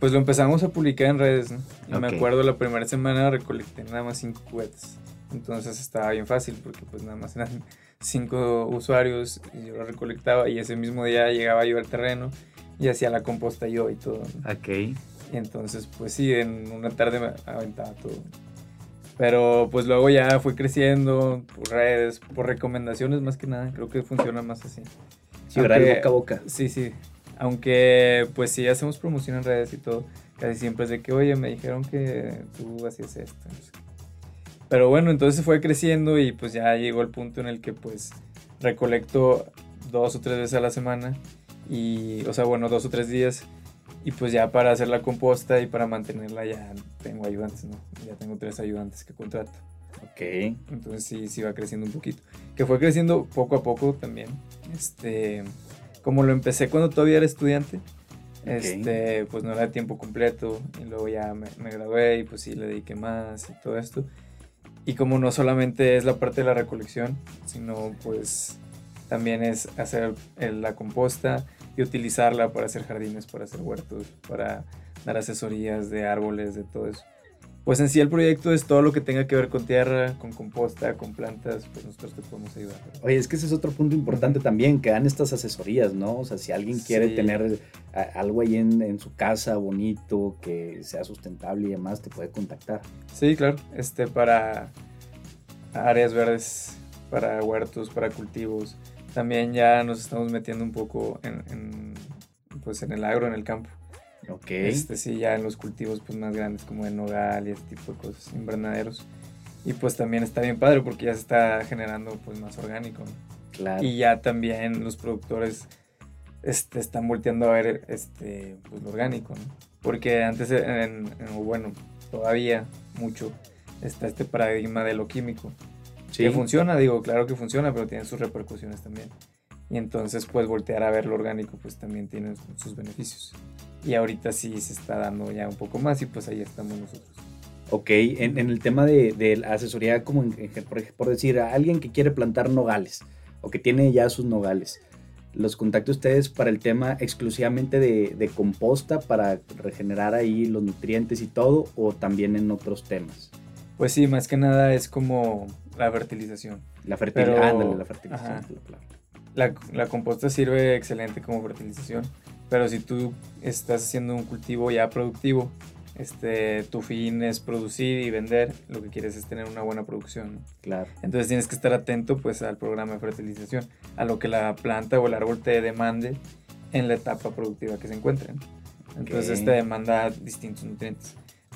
pues lo empezamos a publicar en redes, ¿no? me acuerdo la primera semana recolecté nada más cinco cubetas, entonces estaba bien fácil porque pues nada más eran cinco usuarios y yo lo recolectaba y ese mismo día llegaba yo al terreno y hacía la composta yo y todo. Ok. Y entonces, pues sí, en una tarde me aventaba todo. Pero pues luego ya fui creciendo por redes, por recomendaciones más que nada. Creo que funciona más así. Sí, boca a boca. Sí, sí. Aunque pues sí hacemos promoción en redes y todo, casi siempre es de que, oye, me dijeron que tú hacías esto. Pero bueno, entonces fue creciendo y pues ya llegó el punto en el que pues recolecto dos o tres veces a la semana. Y, o sea, bueno, dos o tres días y pues ya para hacer la composta y para mantenerla ya tengo ayudantes, ¿no? Ya tengo tres ayudantes que contrato. Ok. Entonces sí, sí va creciendo un poquito. Que fue creciendo poco a poco también. Este, como lo empecé cuando todavía era estudiante, este, pues no era tiempo completo. Y luego ya me, me gradué y pues sí le dediqué más y todo esto. Y como no solamente es la parte de la recolección, sino pues también es hacer la composta, y utilizarla para hacer jardines, para hacer huertos, para dar asesorías de árboles, de todo eso. Pues en sí el proyecto es todo lo que tenga que ver con tierra, con composta, con plantas, pues nosotros te podemos ayudar. Oye, es que ese es otro punto importante también, que dan estas asesorías, ¿no? O sea, si alguien quiere tener algo ahí en, en, su casa bonito, que sea sustentable y demás, te puede contactar. Sí, claro, este, para áreas verdes, para huertos, para cultivos, también ya nos estamos metiendo un poco en, pues en el agro, en el campo. Ok. Este sí, ya en los cultivos pues más grandes como de nogal y ese tipo de cosas, invernaderos. Y pues también está bien padre porque ya se está generando pues más orgánico. Claro. Y ya también los productores este, están volteando a ver este, pues, lo orgánico, ¿no? Porque antes, en, bueno, todavía mucho está este paradigma de lo químico. Sí. Que funciona, digo, claro que funciona, pero tiene sus repercusiones también. Y entonces, pues, voltear a ver lo orgánico, pues también tiene sus beneficios. Y ahorita sí se está dando ya un poco más y pues ahí estamos nosotros. Ok, en, el tema de, de asesoría, como por, por, decir, a alguien que quiere plantar nogales o que tiene ya sus nogales, los contacto ustedes para el tema exclusivamente de, de, composta, para regenerar ahí los nutrientes y todo, o también en otros temas? Pues sí, más que nada es como la fertilización. La fertilización, la fertilización. La, la, composta sirve excelente como fertilización, pero si tú estás haciendo un cultivo ya productivo, este, tu fin es producir y vender, lo que quieres es tener una buena producción. Claro. Entonces tienes que estar atento pues al programa de fertilización, a lo que la planta o el árbol te demande en la etapa productiva que se encuentren. Entonces te demanda distintos nutrientes.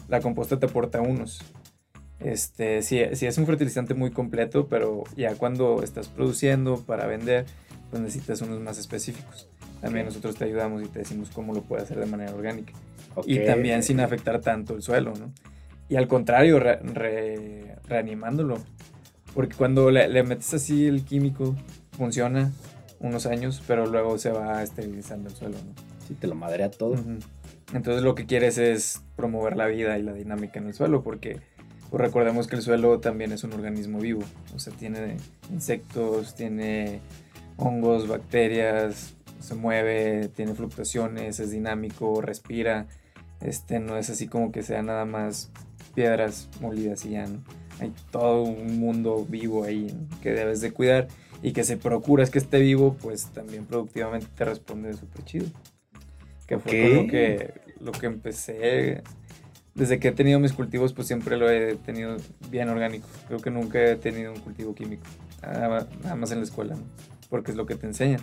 La composta te aporta unos. Este, sí, sí es un fertilizante muy completo, pero ya cuando estás produciendo para vender, pues necesitas unos más específicos. También nosotros te ayudamos y te decimos cómo lo puedes hacer de manera orgánica. Y también sin afectar tanto el suelo, ¿no? Y al contrario, reanimándolo. Porque cuando le, metes así el químico, funciona unos años, pero luego se va esterilizando el suelo, ¿no? Sí, te lo madrea todo. Entonces lo que quieres es promover la vida y la dinámica en el suelo, porque pues, recordemos que el suelo también es un organismo vivo. O sea, tiene insectos, tiene hongos, bacterias, se mueve, tiene fluctuaciones, es dinámico, respira. Este, no es así como que sea nada más piedras molidas y ya, ¿no? Hay todo un mundo vivo ahí que debes de cuidar y que si procuras que esté vivo, pues también productivamente te responde súper chido. Que fue lo que, lo que empecé. Desde que he tenido mis cultivos, pues siempre lo he tenido bien orgánico. Creo que nunca he tenido un cultivo químico. Nada, más en la escuela, ¿no? Porque es lo que te enseñan.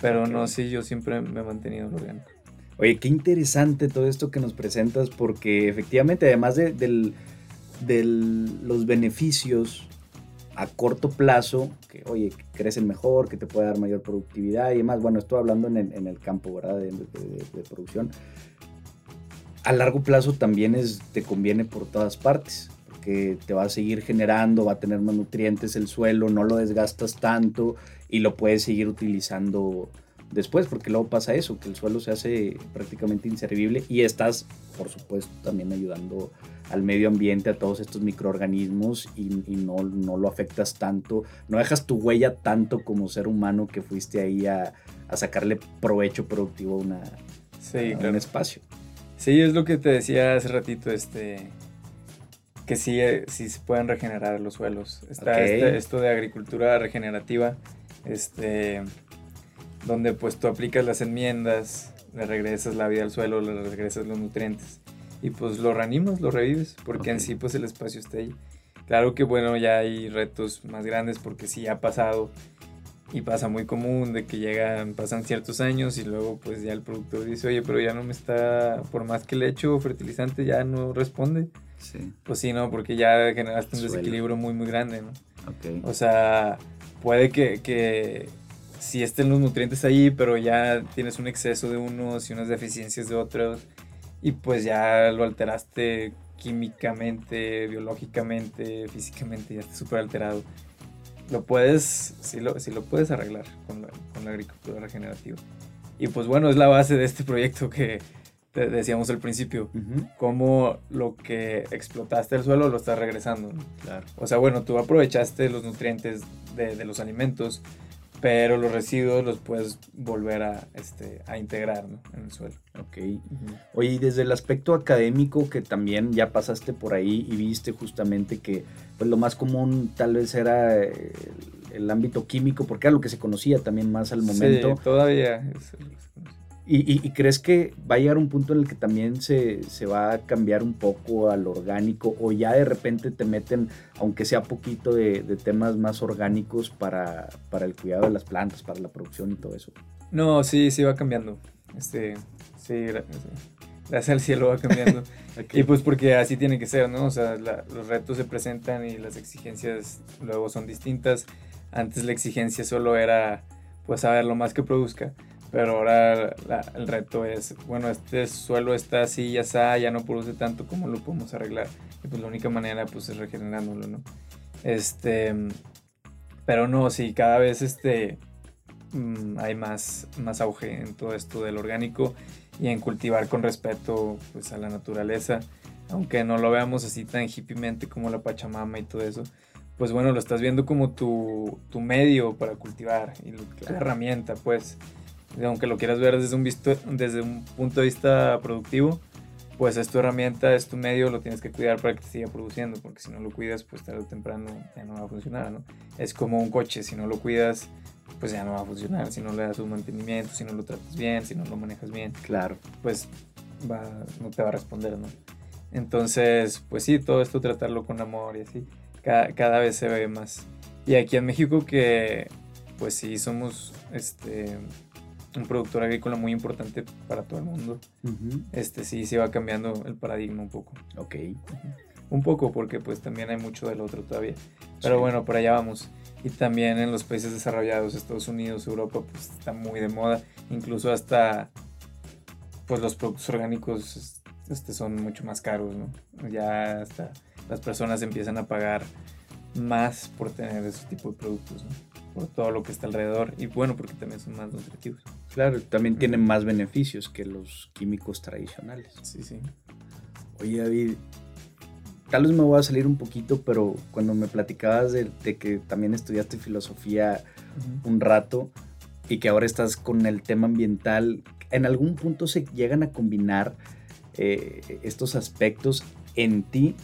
Pero no, sí, yo siempre me he mantenido en orgánico. Oye, qué interesante todo esto que nos presentas, porque efectivamente, además de los beneficios a corto plazo, que oye, que crecen mejor, que te puede dar mayor productividad y demás, bueno, estoy hablando en el, campo, ¿verdad? De, producción. A largo plazo también es, te conviene por todas partes, porque te va a seguir generando, va a tener más nutrientes el suelo, no lo desgastas tanto y lo puedes seguir utilizando después, porque luego pasa eso, que el suelo se hace prácticamente inservible y estás, por supuesto, también ayudando al medio ambiente, a todos estos microorganismos y, no, no, lo afectas tanto, no dejas tu huella tanto como ser humano que fuiste ahí a, sacarle provecho productivo a, una, un espacio. Sí, es lo que te decía hace ratito, este, que sí, eh, sí se pueden regenerar los suelos. Está este, esto de agricultura regenerativa, este, donde pues tú aplicas las enmiendas, le regresas la vida al suelo, le regresas los nutrientes y pues lo reanimas, lo revives, porque en sí pues el espacio está ahí. Claro que bueno, ya hay retos más grandes porque sí ha pasado y pasa muy común de que llegan, pasan ciertos años y luego pues ya el productor dice, oye, pero ya no me está, por más que le echo fertilizante, ya no responde. Sí. Pues sí, no, porque ya generaste un desequilibrio muy, muy grande, ¿no? O sea, puede que, que si estén los nutrientes ahí, pero ya tienes un exceso de unos y unas deficiencias de otros, y pues ya lo alteraste químicamente, biológicamente, físicamente, ya está súper alterado. Lo puedes, sí lo, lo puedes arreglar con la, con la agricultura regenerativa. Y pues bueno, es la base de este proyecto que te decíamos al principio, cómo lo que explotaste el suelo lo estás regresando. Claro. O sea, bueno, tú aprovechaste los nutrientes de, de, los alimentos, pero los residuos los puedes volver a, este, a integrar en el suelo. Ok. Oye, y desde el aspecto académico que también ya pasaste por ahí y viste justamente que pues, lo más común tal vez era el, el ámbito químico, porque era lo que se conocía también más al momento. Sí, todavía es ¿Y, crees que va a llegar un punto en el que también se, va a cambiar un poco al orgánico o ya de repente te meten, aunque sea poquito, de, temas más orgánicos para, para, el cuidado de las plantas, para la producción y todo eso? No, sí, sí va cambiando. Este, sí, gracias al cielo va cambiando. Y pues porque así tiene que ser, ¿no? O sea, los retos se presentan y las exigencias luego son distintas. Antes la exigencia solo era, pues, saber lo más que produzca. Pero ahora el reto es, bueno, este suelo está así, ya está, ya no produce tanto, ¿cómo lo podemos arreglar? Y pues la única manera, pues, es regenerándolo, ¿no? Este, pero no, sí, cada vez este, mm, hay más, más auge en todo esto del orgánico y en cultivar con respeto pues, a la naturaleza, aunque no lo veamos así tan hippiemente como la Pachamama y todo eso, pues bueno, lo estás viendo como tu, tu medio para cultivar y la herramienta, pues, aunque lo quieras ver desde un, visto, desde un punto de vista productivo, pues es tu herramienta, es tu medio, lo tienes que cuidar para que te siga produciendo, porque si no lo cuidas, pues tarde o temprano ya no va a funcionar, ¿no? Es como un coche, si no lo cuidas, pues ya no va a funcionar. Si no le das un mantenimiento, si no lo tratas bien, si no lo manejas bien. Claro. Pues va, no te va a responder, ¿no? Entonces, pues sí, todo esto tratarlo con amor y así, cada, vez se ve más. Y aquí en México que, pues sí, somos este, un productor agrícola muy importante para todo el mundo. Este sí, se va cambiando el paradigma un poco. Ok. Un poco, porque pues también hay mucho del otro todavía. Pero bueno, por allá vamos y también en los países desarrollados, Estados Unidos, Europa, pues está muy de moda, incluso hasta pues los productos orgánicos este, son mucho más caros, ¿no? Ya hasta las personas empiezan a pagar más por tener ese tipo de productos, ¿no? Por todo lo que está alrededor y bueno, porque también son más nutritivos. Claro, también tienen más beneficios que los químicos tradicionales. Sí, sí. Oye, David, tal vez me voy a salir un poquito, pero cuando me platicabas de, que también estudiaste filosofía un rato y que ahora estás con el tema ambiental, ¿en algún punto se llegan a combinar eh, estos aspectos en ti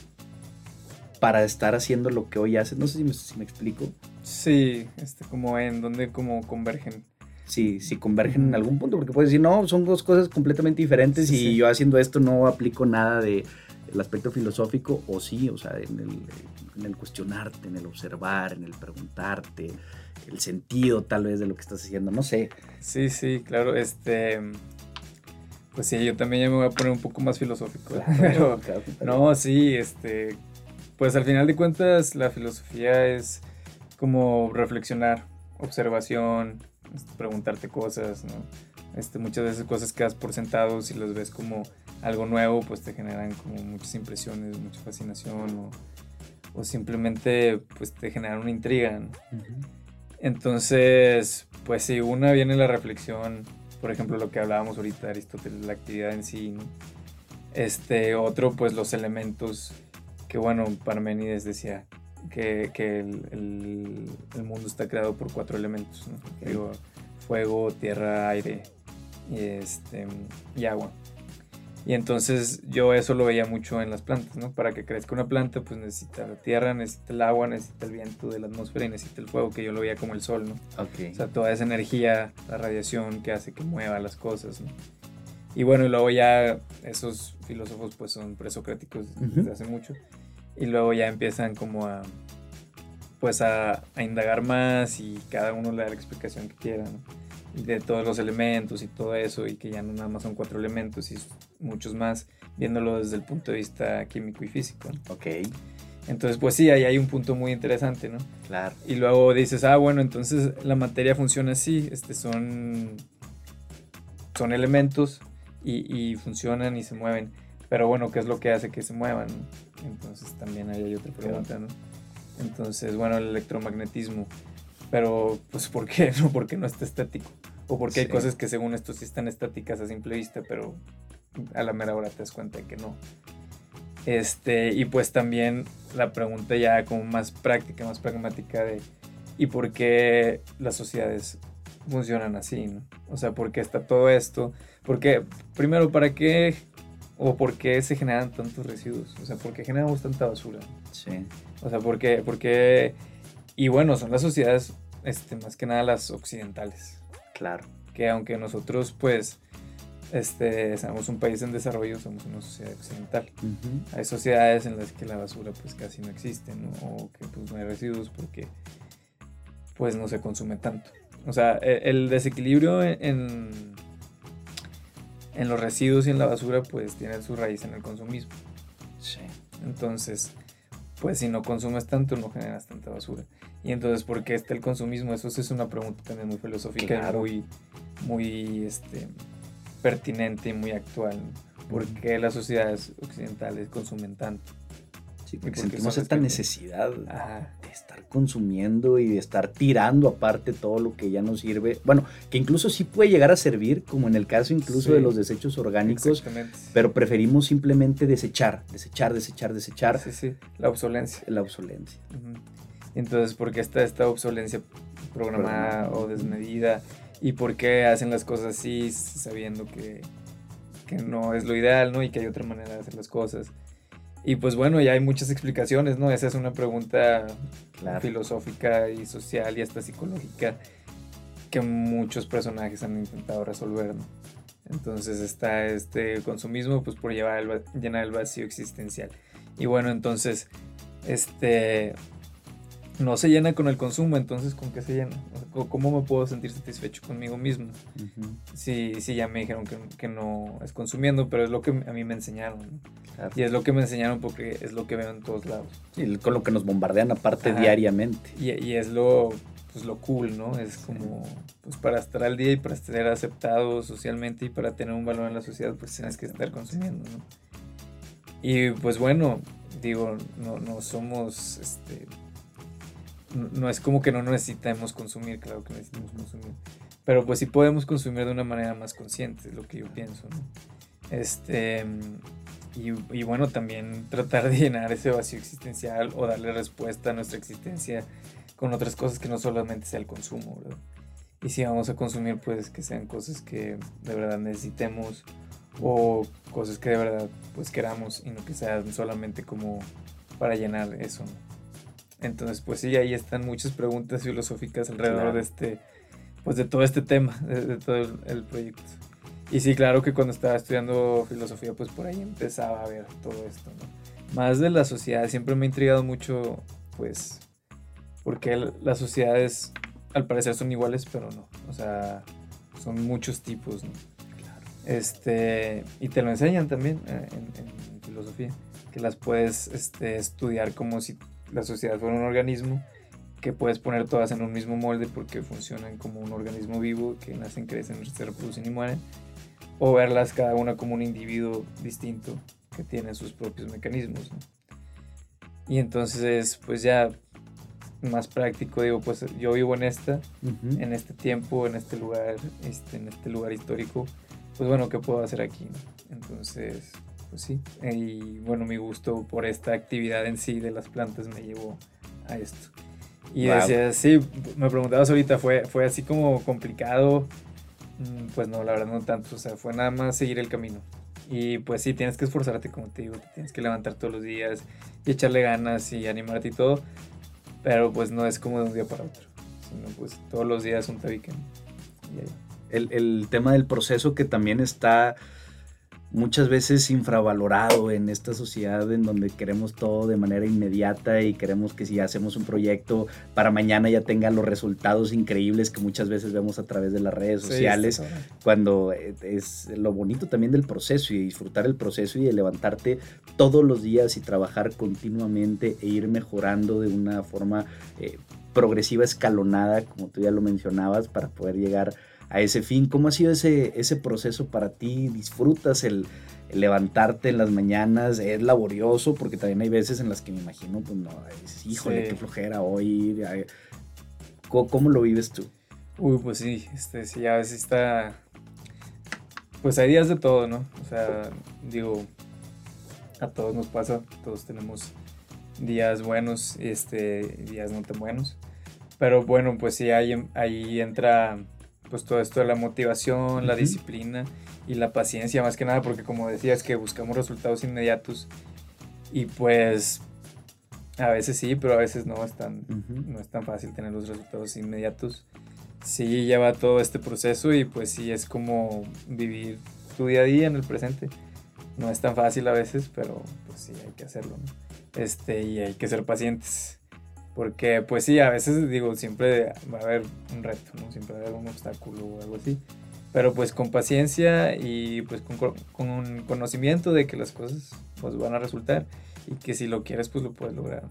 para estar haciendo lo que hoy haces? No sé si me, explico. Sí, este, como en donde como convergen. Sí, sí convergen en algún punto, porque puedes decir, no, son dos cosas completamente diferentes y yo haciendo esto no aplico nada de el aspecto filosófico o sí, o sea, en el, cuestionarte, en el observar, en el preguntarte, el sentido tal vez de lo que estás haciendo, no sé. Sí, sí, claro, este... Pues sí, yo también ya me voy a poner un poco más filosófico. pero, no, sí, este... Pues al final de cuentas la filosofía es como reflexionar, observación, este, preguntarte cosas, ¿no? Este, muchas veces cosas que das por sentado, si las ves como algo nuevo, pues te generan como muchas impresiones, mucha fascinación o, simplemente pues te generan una intriga. Entonces, pues si una viene la reflexión, por ejemplo, lo que hablábamos ahorita, Aristóteles, la actividad en sí, Este, otro, pues los elementos, que bueno, Parménides decía que, el, mundo está creado por cuatro elementos, fuego, tierra, aire y, este, y agua. Y entonces yo eso lo veía mucho en las plantas, ¿no? Para que crezca una planta, pues necesita la tierra, necesita el agua, necesita el viento de la atmósfera y necesita el fuego, que yo lo veía como el sol, ¿no? Okay. O sea, toda esa energía, la radiación que hace que mueva las cosas, ¿no? Y bueno, y luego ya esos filósofos pues son presocráticos desde hace mucho. Y luego ya empiezan como a pues a, a, indagar más y cada uno le da la explicación que quiera, ¿no? de todos los elementos y todo eso, y que ya no nada más son cuatro elementos y muchos más, viéndolo desde el punto de vista químico y físico. Ok. Entonces, pues sí, ahí hay un punto muy interesante, ¿no? Claro. Y luego dices, ah, bueno, entonces la materia funciona así, este, son, son elementos y, y funcionan y se mueven. Pero bueno, ¿qué es lo que hace que se muevan? Entonces también ahí hay otra pregunta, ¿no? Entonces, bueno, el electromagnetismo pero, pues, ¿por qué? No, porque no está estático. O porque hay cosas que según esto sí están estáticas a simple vista, pero a la mera hora te das cuenta de que no. Este, y pues también la pregunta ya como más práctica, más pragmática de ¿y por qué las sociedades funcionan así? ¿no? O sea, ¿por qué está todo esto? Porque, primero, ¿para qué o por qué se generan tantos residuos? O sea, ¿por qué generamos tanta basura? Sí. O sea, ¿por qué, por qué y bueno, son las sociedades, este, más que nada las occidentales. Claro. Que aunque nosotros, pues, este, somos un país en desarrollo, somos una sociedad occidental. Hay sociedades en las que la basura, pues, casi no existe, ¿no? O que, pues, no hay residuos porque, pues, no se consume tanto. O sea, e, el desequilibrio en, en los residuos y en la basura, pues tiene su raíz en el consumismo. Sí. Entonces, pues si no consumes tanto, no generas tanta basura. Y entonces, ¿por qué está el consumismo? Eso es una pregunta también muy filosófica y muy, muy este, pertinente y muy actual. ¿Por qué las sociedades occidentales consumen tanto? Sí, porque, sentimos esta necesidad de estar consumiendo y de estar tirando aparte todo lo que ya nos sirve. Bueno, que incluso sí puede llegar a servir, como en el caso incluso de los desechos orgánicos, pero preferimos simplemente desechar, desechar, desechar, desechar. Sí, sí, la obsolencia. La obsolencia. Entonces, ¿por qué está esta obsolencia programada o desmedida? ¿Y por qué hacen las cosas así sabiendo que, que no es lo ideal, ¿no? Y que hay otra manera de hacer las cosas. Y pues bueno, ya hay muchas explicaciones, ¿no? Esa es una pregunta filosófica y social y hasta psicológica que muchos personajes han intentado resolver, ¿no? Entonces está este consumismo pues por llevar el, llenar el vacío existencial. Y bueno, entonces, este, no se llena con el consumo, entonces ¿con qué se llena? ¿Cómo me puedo sentir satisfecho conmigo mismo? si, ya me dijeron que, no es consumiendo, pero es lo que a mí me enseñaron. Y es lo que me enseñaron porque es lo que veo en todos lados. Y con lo que nos bombardean aparte diariamente. Y, es lo, pues, lo cool, ¿no? Es como, pues para estar al día y para estar aceptado socialmente y para tener un valor en la sociedad, pues tienes que estar consumiendo, ¿no? Y pues bueno, digo, no, no somos, este, no es como que no necesitamos consumir, claro que necesitamos consumir. Pero pues sí podemos consumir de una manera más consciente, es lo que yo pienso, ¿no? Este, y, bueno, también tratar de llenar ese vacío existencial o darle respuesta a nuestra existencia con otras cosas que no solamente sea el consumo. Y si vamos a consumir, pues que sean cosas que de verdad necesitemos o cosas que de verdad pues queramos y no que sean solamente como para llenar eso, ¿no? Entonces, pues sí, ahí están muchas preguntas filosóficas alrededor de este, pues de todo este tema, de, todo el, proyecto. Y sí, claro que cuando estaba estudiando filosofía, pues por ahí empezaba a ver todo esto, ¿no? Más de la sociedad, siempre me ha intrigado mucho, pues, porque las sociedades al parecer son iguales, pero no, o sea, son muchos tipos, ¿no? Claro. Este, y te lo enseñan también eh, en, en filosofía, que las puedes este, estudiar como si la sociedad fuera un organismo que puedes poner todas en un mismo molde porque funcionan como un organismo vivo que nacen, crecen, se reproducen y mueren, o verlas cada una como un individuo distinto que tiene sus propios mecanismos. Y entonces, pues ya más práctico, digo, pues yo vivo en esta, en este tiempo, en este lugar, este, en este lugar histórico, pues bueno, ¿qué puedo hacer aquí? Entonces, pues sí. Y bueno, mi gusto por esta actividad en sí de las plantas me llevó a esto. Y decía, sí, me preguntabas ahorita, ¿fue, ¿fue así como complicado? Mm, pues no, la verdad no tanto, o sea, fue nada más seguir el camino. Y pues sí, tienes que esforzarte, como te digo, tienes que levantar todos los días y echarle ganas y animarte y todo, pero pues no es como de un día para otro, sino pues todos los días un tabique. El, el tema del proceso que también está muchas veces infravalorado en esta sociedad en donde queremos todo de manera inmediata y queremos que si hacemos un proyecto para mañana ya tenga los resultados increíbles que muchas veces vemos a través de las redes sociales, cuando eh, es lo bonito también del proceso y disfrutar el proceso y de levantarte todos los días y trabajar continuamente e ir mejorando de una forma eh, progresiva, escalonada, como tú ya lo mencionabas, para poder llegar a ese fin. ¿Cómo ha sido ese, ese proceso para ti? ¿Disfrutas el, levantarte en las mañanas? ¿Es laborioso? Porque también hay veces en las que me imagino, pues no, es, híjole, qué flojera hoy. ¿Cómo, lo vives tú? Uy, pues sí, este, sí, a veces está... Pues hay días de todo, ¿no? O sea, digo, a todos nos pasa, todos tenemos días buenos, este, días no tan buenos. Pero bueno, pues sí, ahí, ahí entra pues todo esto de la motivación, la disciplina y la paciencia, más que nada, porque como decías que buscamos resultados inmediatos y pues a veces sí, pero a veces no es tan, no es tan fácil tener los resultados inmediatos. Sí lleva todo este proceso y pues sí es como vivir tu día a día en el presente. No es tan fácil a veces, pero pues sí hay que hacerlo, Este, y hay que ser pacientes porque pues sí, a veces digo, siempre va a haber un reto, ¿no? Siempre va a haber un obstáculo o algo así. pero pues con paciencia y pues con, con conocimiento de que las cosas pues van a resultar y que si lo quieres pues lo puedes lograr.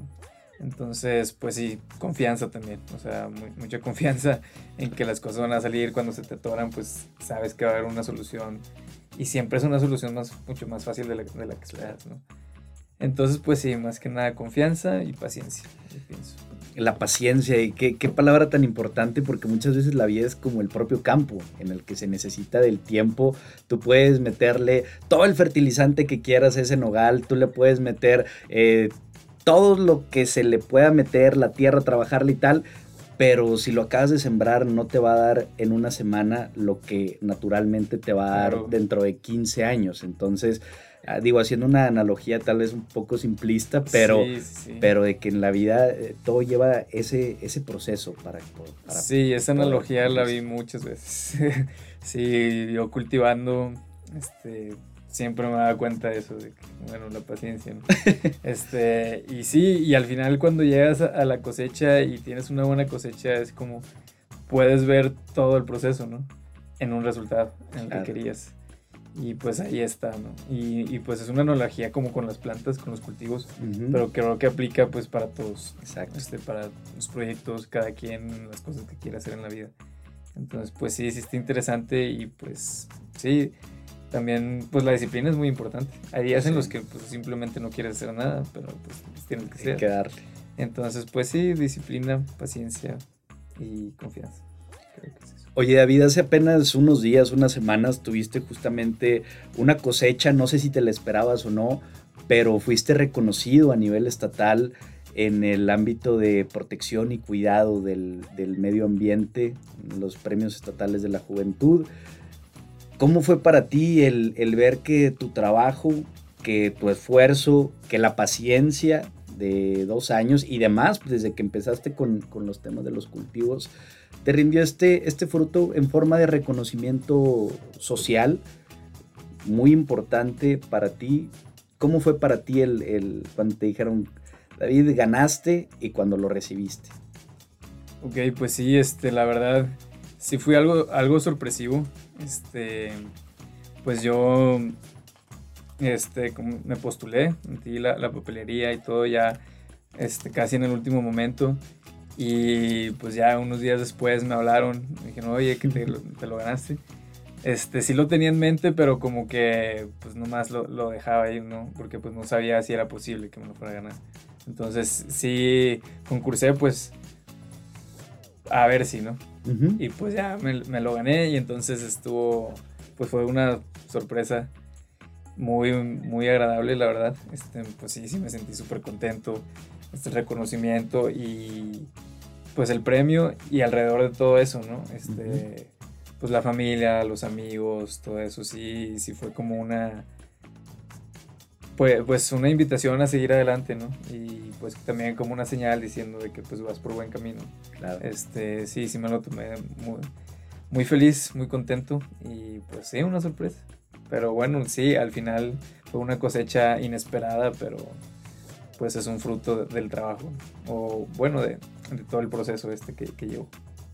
Entonces, pues sí, confianza también, o sea, mucha confianza en que las cosas van a salir cuando se te atoran, pues sabes que va a haber una solución y siempre es una solución más, mucho más fácil de la, de la que esperas, ¿no? Entonces, pues sí, más que nada confianza y paciencia, yo pienso. La paciencia, y qué, qué, palabra tan importante, porque muchas veces la vida es como el propio campo en el que se necesita del tiempo. Tú puedes meterle todo el fertilizante que quieras a ese nogal, tú le puedes meter eh, todo lo que se le pueda meter, la tierra, trabajarle y tal, pero si lo acabas de sembrar no te va a dar en una semana lo que naturalmente te va a dar dentro de 15 años. Entonces, digo, haciendo una analogía tal vez un poco simplista, pero, pero de que en la vida eh, todo lleva ese, ese proceso para, para Sí, esa analogía la vi muchas veces. sí, yo cultivando, este, siempre me daba cuenta de eso, de que, bueno, la paciencia, ¿no? este, y sí, y al final cuando llegas a la cosecha y tienes una buena cosecha, es como puedes ver todo el proceso, ¿no? En un resultado, en el que querías. Y pues ahí está, ¿no? Y, y, pues es una analogía como con las plantas, con los cultivos, pero creo que aplica pues para todos. Exacto. Este, para los proyectos, cada quien, las cosas que quiera hacer en la vida. Entonces, pues sí, sí está interesante y pues sí, también pues la disciplina es muy importante. Hay días en los que pues simplemente no quieres hacer nada, pero pues tienes que ser. que darle. Entonces, pues sí, disciplina, paciencia y confianza. Creo que sí. Oye, David, hace apenas unos días, unas semanas, tuviste justamente una cosecha, no sé si te la esperabas o no, pero fuiste reconocido a nivel estatal en el ámbito de protección y cuidado del, medio ambiente, los premios estatales de la juventud. ¿Cómo fue para ti el, ver que tu trabajo, que tu esfuerzo, que la paciencia de dos años y demás, desde que empezaste con, con los temas de los cultivos, te rindió este, este fruto en forma de reconocimiento social muy importante para ti. ¿Cómo fue para ti el, cuando te dijeron, David, ganaste y cuando lo recibiste? Ok, pues sí, este, la verdad, sí fue algo, algo sorpresivo. Este, pues yo este, me postulé, metí la, la papelería y todo ya este, casi en el último momento. Y pues ya unos días después me hablaron, me dijeron, oye, que te, lo ganaste. Este, sí lo tenía en mente, pero como que pues nomás lo, lo, dejaba ahí, ¿no? Porque pues no sabía si era posible que me lo fuera a ganar. Entonces sí concursé pues a ver si, ¿no? Y pues ya me, me, lo gané y entonces estuvo, pues fue una sorpresa muy, muy agradable, la verdad. Este, pues sí, sí me sentí súper contento, este reconocimiento y pues el premio y alrededor de todo eso, ¿no? Este, pues la familia, los amigos, todo eso, sí, sí fue como una, pues, pues una invitación a seguir adelante, ¿no? Y pues también como una señal diciendo de que pues vas por buen camino. Claro. Este, sí, sí me lo tomé muy, muy feliz, muy contento y pues sí, una sorpresa. Pero bueno, sí, al final fue una cosecha inesperada, pero pues es un fruto del trabajo, o bueno, de, todo el proceso este que, que llevo.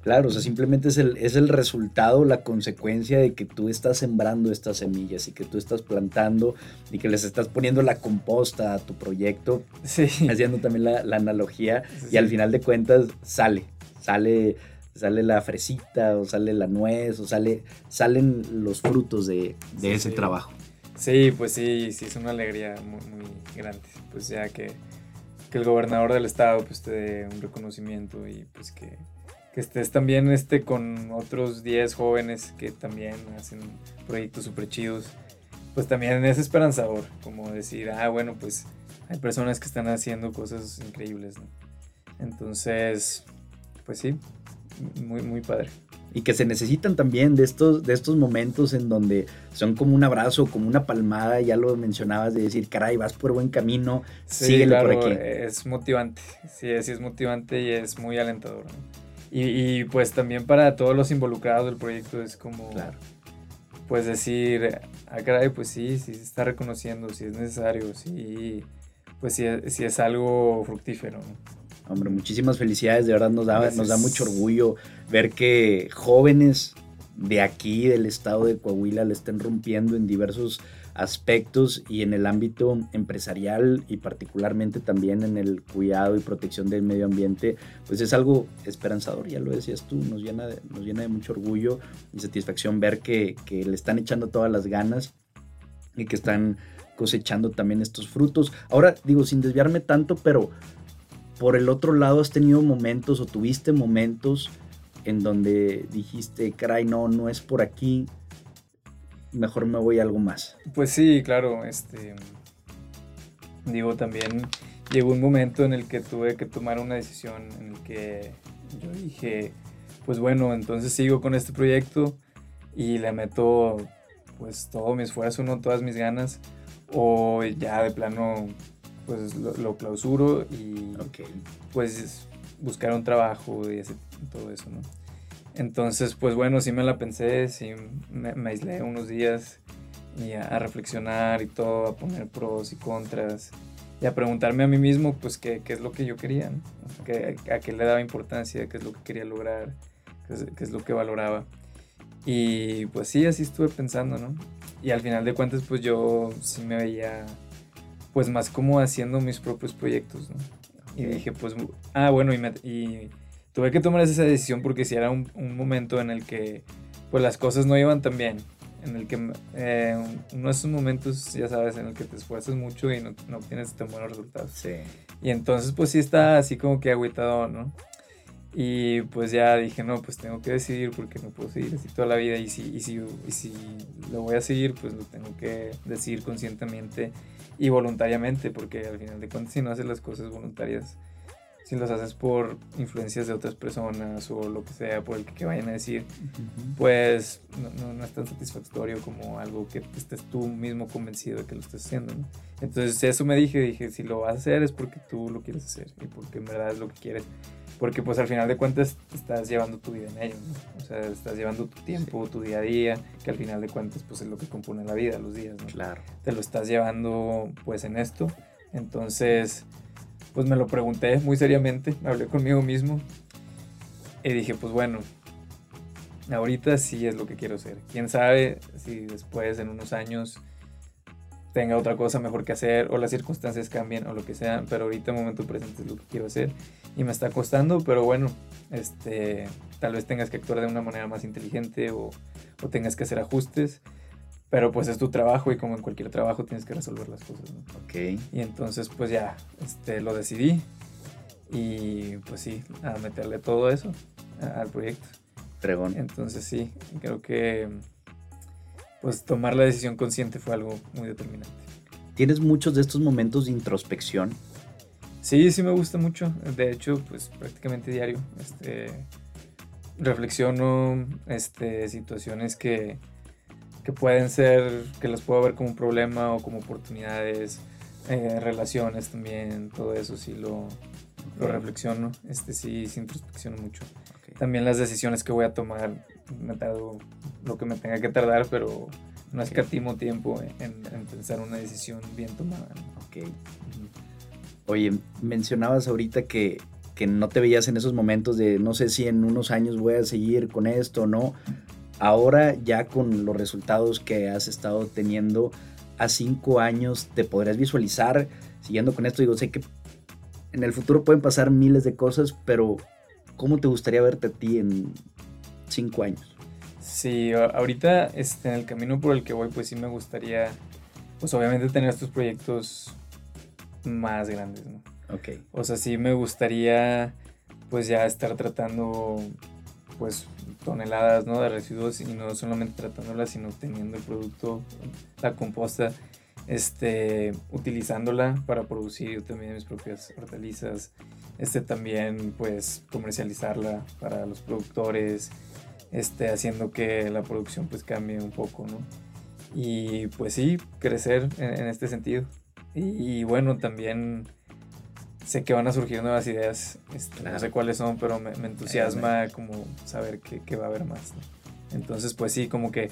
Claro, o sea, simplemente es el, es el resultado, la consecuencia de que tú estás sembrando estas semillas y que tú estás plantando y que les estás poniendo la composta a tu proyecto, sí. haciendo también la, la analogía y al final de cuentas sale, sale, sale la fresita o sale la nuez o sale, salen los frutos de, de ese trabajo. Sí, pues sí, sí, es una alegría muy, muy grande, pues ya que, que, el gobernador del estado pues te dé un reconocimiento y pues que, que estés también este, con otros 10 jóvenes que también hacen proyectos súper chidos, pues también es esperanzador, como decir, ah, bueno, pues hay personas que están haciendo cosas increíbles. Entonces, pues sí, muy, muy padre y que se necesitan también de estos, de estos momentos en donde son como un abrazo, como una palmada, ya lo mencionabas, de decir, caray, vas por buen camino, sí, por aquí. Es motivante, sí, sí es motivante y es muy alentador. Y, pues también para todos los involucrados del proyecto es como, claro. pues decir, ah, caray, pues sí, sí se está reconociendo, si es necesario, sí, pues sí, sí es algo fructífero. ¿no? Hombre, muchísimas felicidades, de verdad nos da, nos da mucho orgullo ver que jóvenes de aquí, del estado de Coahuila, le estén rompiendo en diversos aspectos y en el ámbito empresarial y particularmente también en el cuidado y protección del medio ambiente, pues es algo esperanzador, ya lo decías tú, nos llena de, nos llena de mucho orgullo y satisfacción ver que, que le están echando todas las ganas y que están cosechando también estos frutos. Ahora digo, sin desviarme tanto, pero por el otro lado has tenido momentos o tuviste momentos en donde dijiste, caray, no, no es por aquí, mejor me voy a algo más. Pues sí, claro, este, digo, también llegó un momento en el que tuve que tomar una decisión en el que yo dije, pues bueno, entonces sigo con este proyecto y le meto pues todo mi esfuerzo, no todas mis ganas, o ya de plano pues lo, clausuro y pues buscar un trabajo y todo eso, ¿no? Entonces, pues bueno, sí me la pensé, sí me, aislé unos días y a, reflexionar y todo, a poner pros y contras y a preguntarme a mí mismo, pues, qué, qué es lo que yo quería, ¿no? a qué le daba importancia, qué es lo que quería lograr, qué es, qué es, lo que valoraba. Y pues sí, así estuve pensando, ¿no? Y al final de cuentas, pues yo sí me veía, pues más como haciendo mis propios proyectos, ¿no? Y dije, pues, ah, bueno, y, me, y tuve que tomar esa decisión porque si era un, un, momento en el que pues las cosas no iban tan bien, en el que eh, uno de esos momentos, ya sabes, en el que te esfuerzas mucho y no, no obtienes tan buenos resultados. Sí. Y entonces pues sí está así como que agüitado, ¿no? Y pues ya dije, no, pues tengo que decidir porque no puedo seguir así toda la vida y si, y si, y si lo voy a seguir, pues lo tengo que decidir conscientemente y voluntariamente, porque al final de cuentas si no haces las cosas voluntarias, si los haces por influencias de otras personas o lo que sea, por el que, vayan a decir, pues no, no, es tan satisfactorio como algo que estés tú mismo convencido de que lo estás haciendo. Entonces eso me dije, dije, si lo vas a hacer es porque tú lo quieres hacer y porque en verdad es lo que quieres. Porque pues al final de cuentas estás llevando tu vida en ello, o sea, estás llevando tu tiempo, tu día a día, que al final de cuentas pues es lo que compone la vida, los días, ¿no? Claro. Te lo estás llevando pues en esto, entonces pues me lo pregunté muy seriamente, hablé conmigo mismo y dije, pues bueno, ahorita sí es lo que quiero hacer. Quién sabe si después, en unos años, tenga otra cosa mejor que hacer o las circunstancias cambien o lo que sea, pero ahorita en momento presente es lo que quiero hacer y me está costando, pero bueno, este, tal vez tengas que actuar de una manera más inteligente o, o tengas que hacer ajustes pero pues es tu trabajo y como en cualquier trabajo tienes que resolver las cosas, ¿no? Ok. Y entonces pues ya, este, lo decidí y pues sí, a meterle todo eso al proyecto. Fregón. Entonces sí, creo que pues tomar la decisión consciente fue algo muy determinante. ¿Tienes muchos de estos momentos de introspección? Sí, sí me gusta mucho. De hecho, pues prácticamente diario. Este, reflexiono este, situaciones que, que pueden ser, que las puedo ver como un problema o como oportunidades, eh, relaciones también, todo eso sí lo, lo reflexiono, este sí, sí introspecciono mucho. También las decisiones que voy a tomar, me tardo lo que me tenga que tardar, pero no escatimo tiempo en, pensar una decisión bien tomada. Ok. Oye, mencionabas ahorita que, que no te veías en esos momentos de no sé si en unos años voy a seguir con esto o no. Ahora ya con los resultados que has estado teniendo a cinco años, te podrías visualizar siguiendo con esto. Digo, sé que en el futuro pueden pasar miles de cosas, pero ¿cómo te gustaría verte a ti en cinco años? Sí, ahorita este, en el camino por el que voy, pues sí me gustaría, pues obviamente tener estos proyectos más grandes, ¿no? Ok. O sea, sí me gustaría, pues ya estar tratando, pues toneladas ¿no? de residuos y no solamente tratándolas, sino teniendo el producto, la composta, este, utilizándola para producir también mis propias hortalizas, este, también pues comercializarla para los productores, este, haciendo que la producción pues cambie un poco, ¿no? Y pues sí, crecer en, este sentido. y bueno, también sé que van a surgir nuevas ideas, este, no sé cuáles son, pero me, entusiasma como saber que, va a haber más. Entonces, pues sí, como que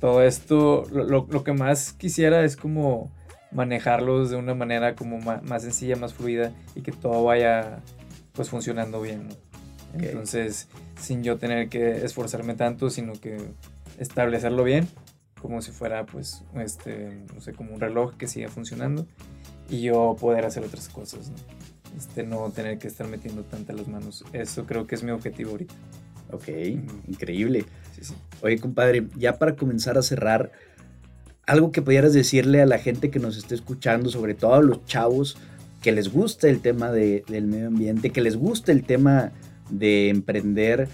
todo esto, lo, lo, que más quisiera es como manejarlos de una manera como más, sencilla, más fluida y que todo vaya pues funcionando bien. Entonces, sin yo tener que esforzarme tanto, sino que establecerlo bien, como si fuera, pues, este, no sé, como un reloj que siga funcionando y yo poder hacer otras cosas, ¿no? Este, no tener que estar metiendo tantas las manos. Eso creo que es mi objetivo ahorita. Ok, increíble. Oye, compadre, ya para comenzar a cerrar, algo que pudieras decirle a la gente que nos esté escuchando, sobre todo a los chavos que les gusta el tema del medio ambiente, que les gusta el tema de emprender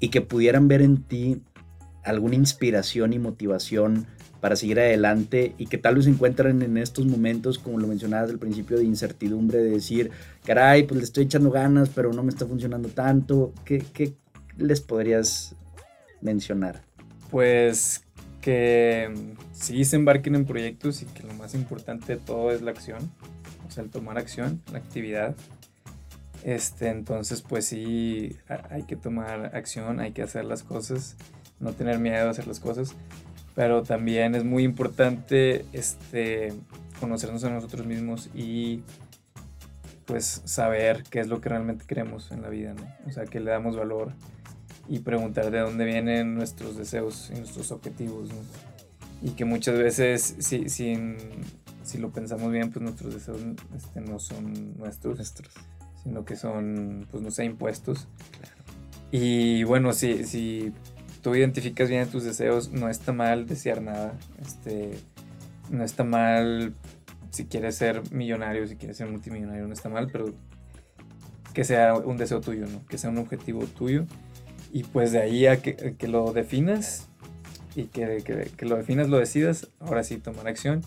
y que pudieran ver en ti alguna inspiración y motivación para seguir adelante y que tal vez se encuentren en estos momentos, como lo mencionabas al principio, de incertidumbre, de decir, caray, pues le estoy echando ganas, pero no me está funcionando tanto. ¿Qué, qué les podrías mencionar? Pues que sí se embarquen en proyectos y que lo más importante de todo es la acción, o sea, el tomar acción, la actividad. Este, entonces, pues sí, hay que tomar acción, hay que hacer las cosas, no tener miedo a hacer las cosas, pero también es muy importante este, conocernos a nosotros mismos y pues saber qué es lo que realmente queremos en la vida, ¿no? O sea, que le damos valor y preguntar de dónde vienen nuestros deseos y nuestros objetivos, ¿no? Y que muchas veces, si, si, si lo pensamos bien, pues nuestros deseos este, no son nuestros, nuestros, sino que son, pues no sé, impuestos. Y bueno, si, si tú identificas bien tus deseos, no está mal desear nada. Este, no está mal si quieres ser millonario, si quieres ser multimillonario, no está mal, pero que sea un deseo tuyo, ¿no? Que sea un objetivo tuyo y pues de ahí a que, que lo definas y que, que, que, lo definas, lo decidas, ahora sí tomar acción.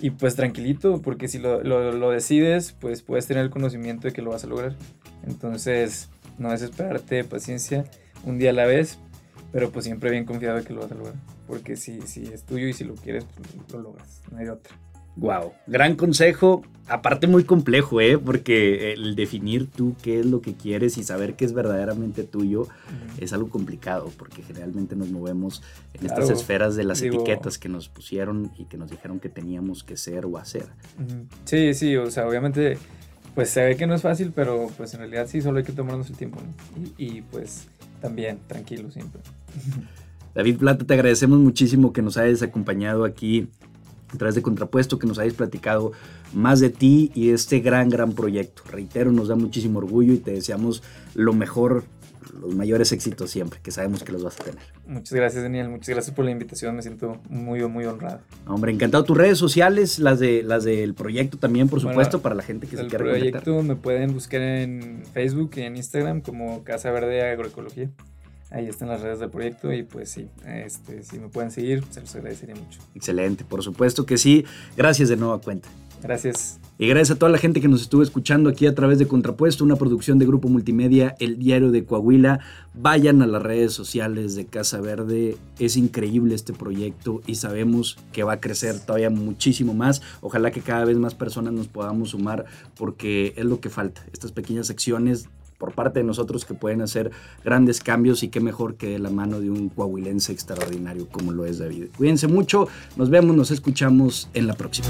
Y pues tranquilito, porque si lo, lo, lo, decides, pues puedes tener el conocimiento de que lo vas a lograr. Entonces, no desesperarte, paciencia, un día a la vez, pero pues siempre bien confiado de que lo vas a lograr. Porque si, si es tuyo y si lo quieres, pues lo logras, no hay otra. Wow, gran consejo, aparte muy complejo, ¿eh? porque el definir tú qué es lo que quieres y saber qué es verdaderamente tuyo es algo complicado, porque generalmente nos movemos en estas esferas de las etiquetas que nos pusieron y que nos dijeron que teníamos que ser o hacer. Sí, sí, o sea, obviamente, pues se ve que no es fácil, pero pues en realidad sí, solo hay que tomarnos el tiempo, ¿no? y, y pues también, tranquilo siempre. David Plata, te agradecemos muchísimo que nos hayas acompañado aquí a través de Contrapuesto, que nos hayas platicado más de ti y de este gran, gran proyecto. Reitero, nos da muchísimo orgullo y te deseamos lo mejor, los mayores éxitos siempre, que sabemos que los vas a tener. Muchas gracias, Daniel. Muchas gracias por la invitación. Me siento muy, muy honrado. Hombre, encantado. Tus redes sociales, las de las del proyecto también, por supuesto, para la gente que se quiera El proyecto me pueden buscar en Facebook y en Instagram como Casa Verde Agroecología. Ahí están las redes del proyecto y pues sí, este, si me pueden seguir, se los agradecería mucho. Excelente, por supuesto que sí. Gracias de nueva cuenta. Gracias. Y gracias a toda la gente que nos estuvo escuchando aquí a través de Contrapuesto, una producción de Grupo Multimedia, El Diario de Coahuila. Vayan a las redes sociales de Casa Verde. Es increíble este proyecto y sabemos que va a crecer todavía muchísimo más. Ojalá que cada vez más personas nos podamos sumar porque es lo que falta. Estas pequeñas acciones por parte de nosotros que pueden hacer grandes cambios y qué mejor que de la mano de un coahuilense extraordinario como lo es David. Cuídense mucho, nos vemos, nos escuchamos en la próxima.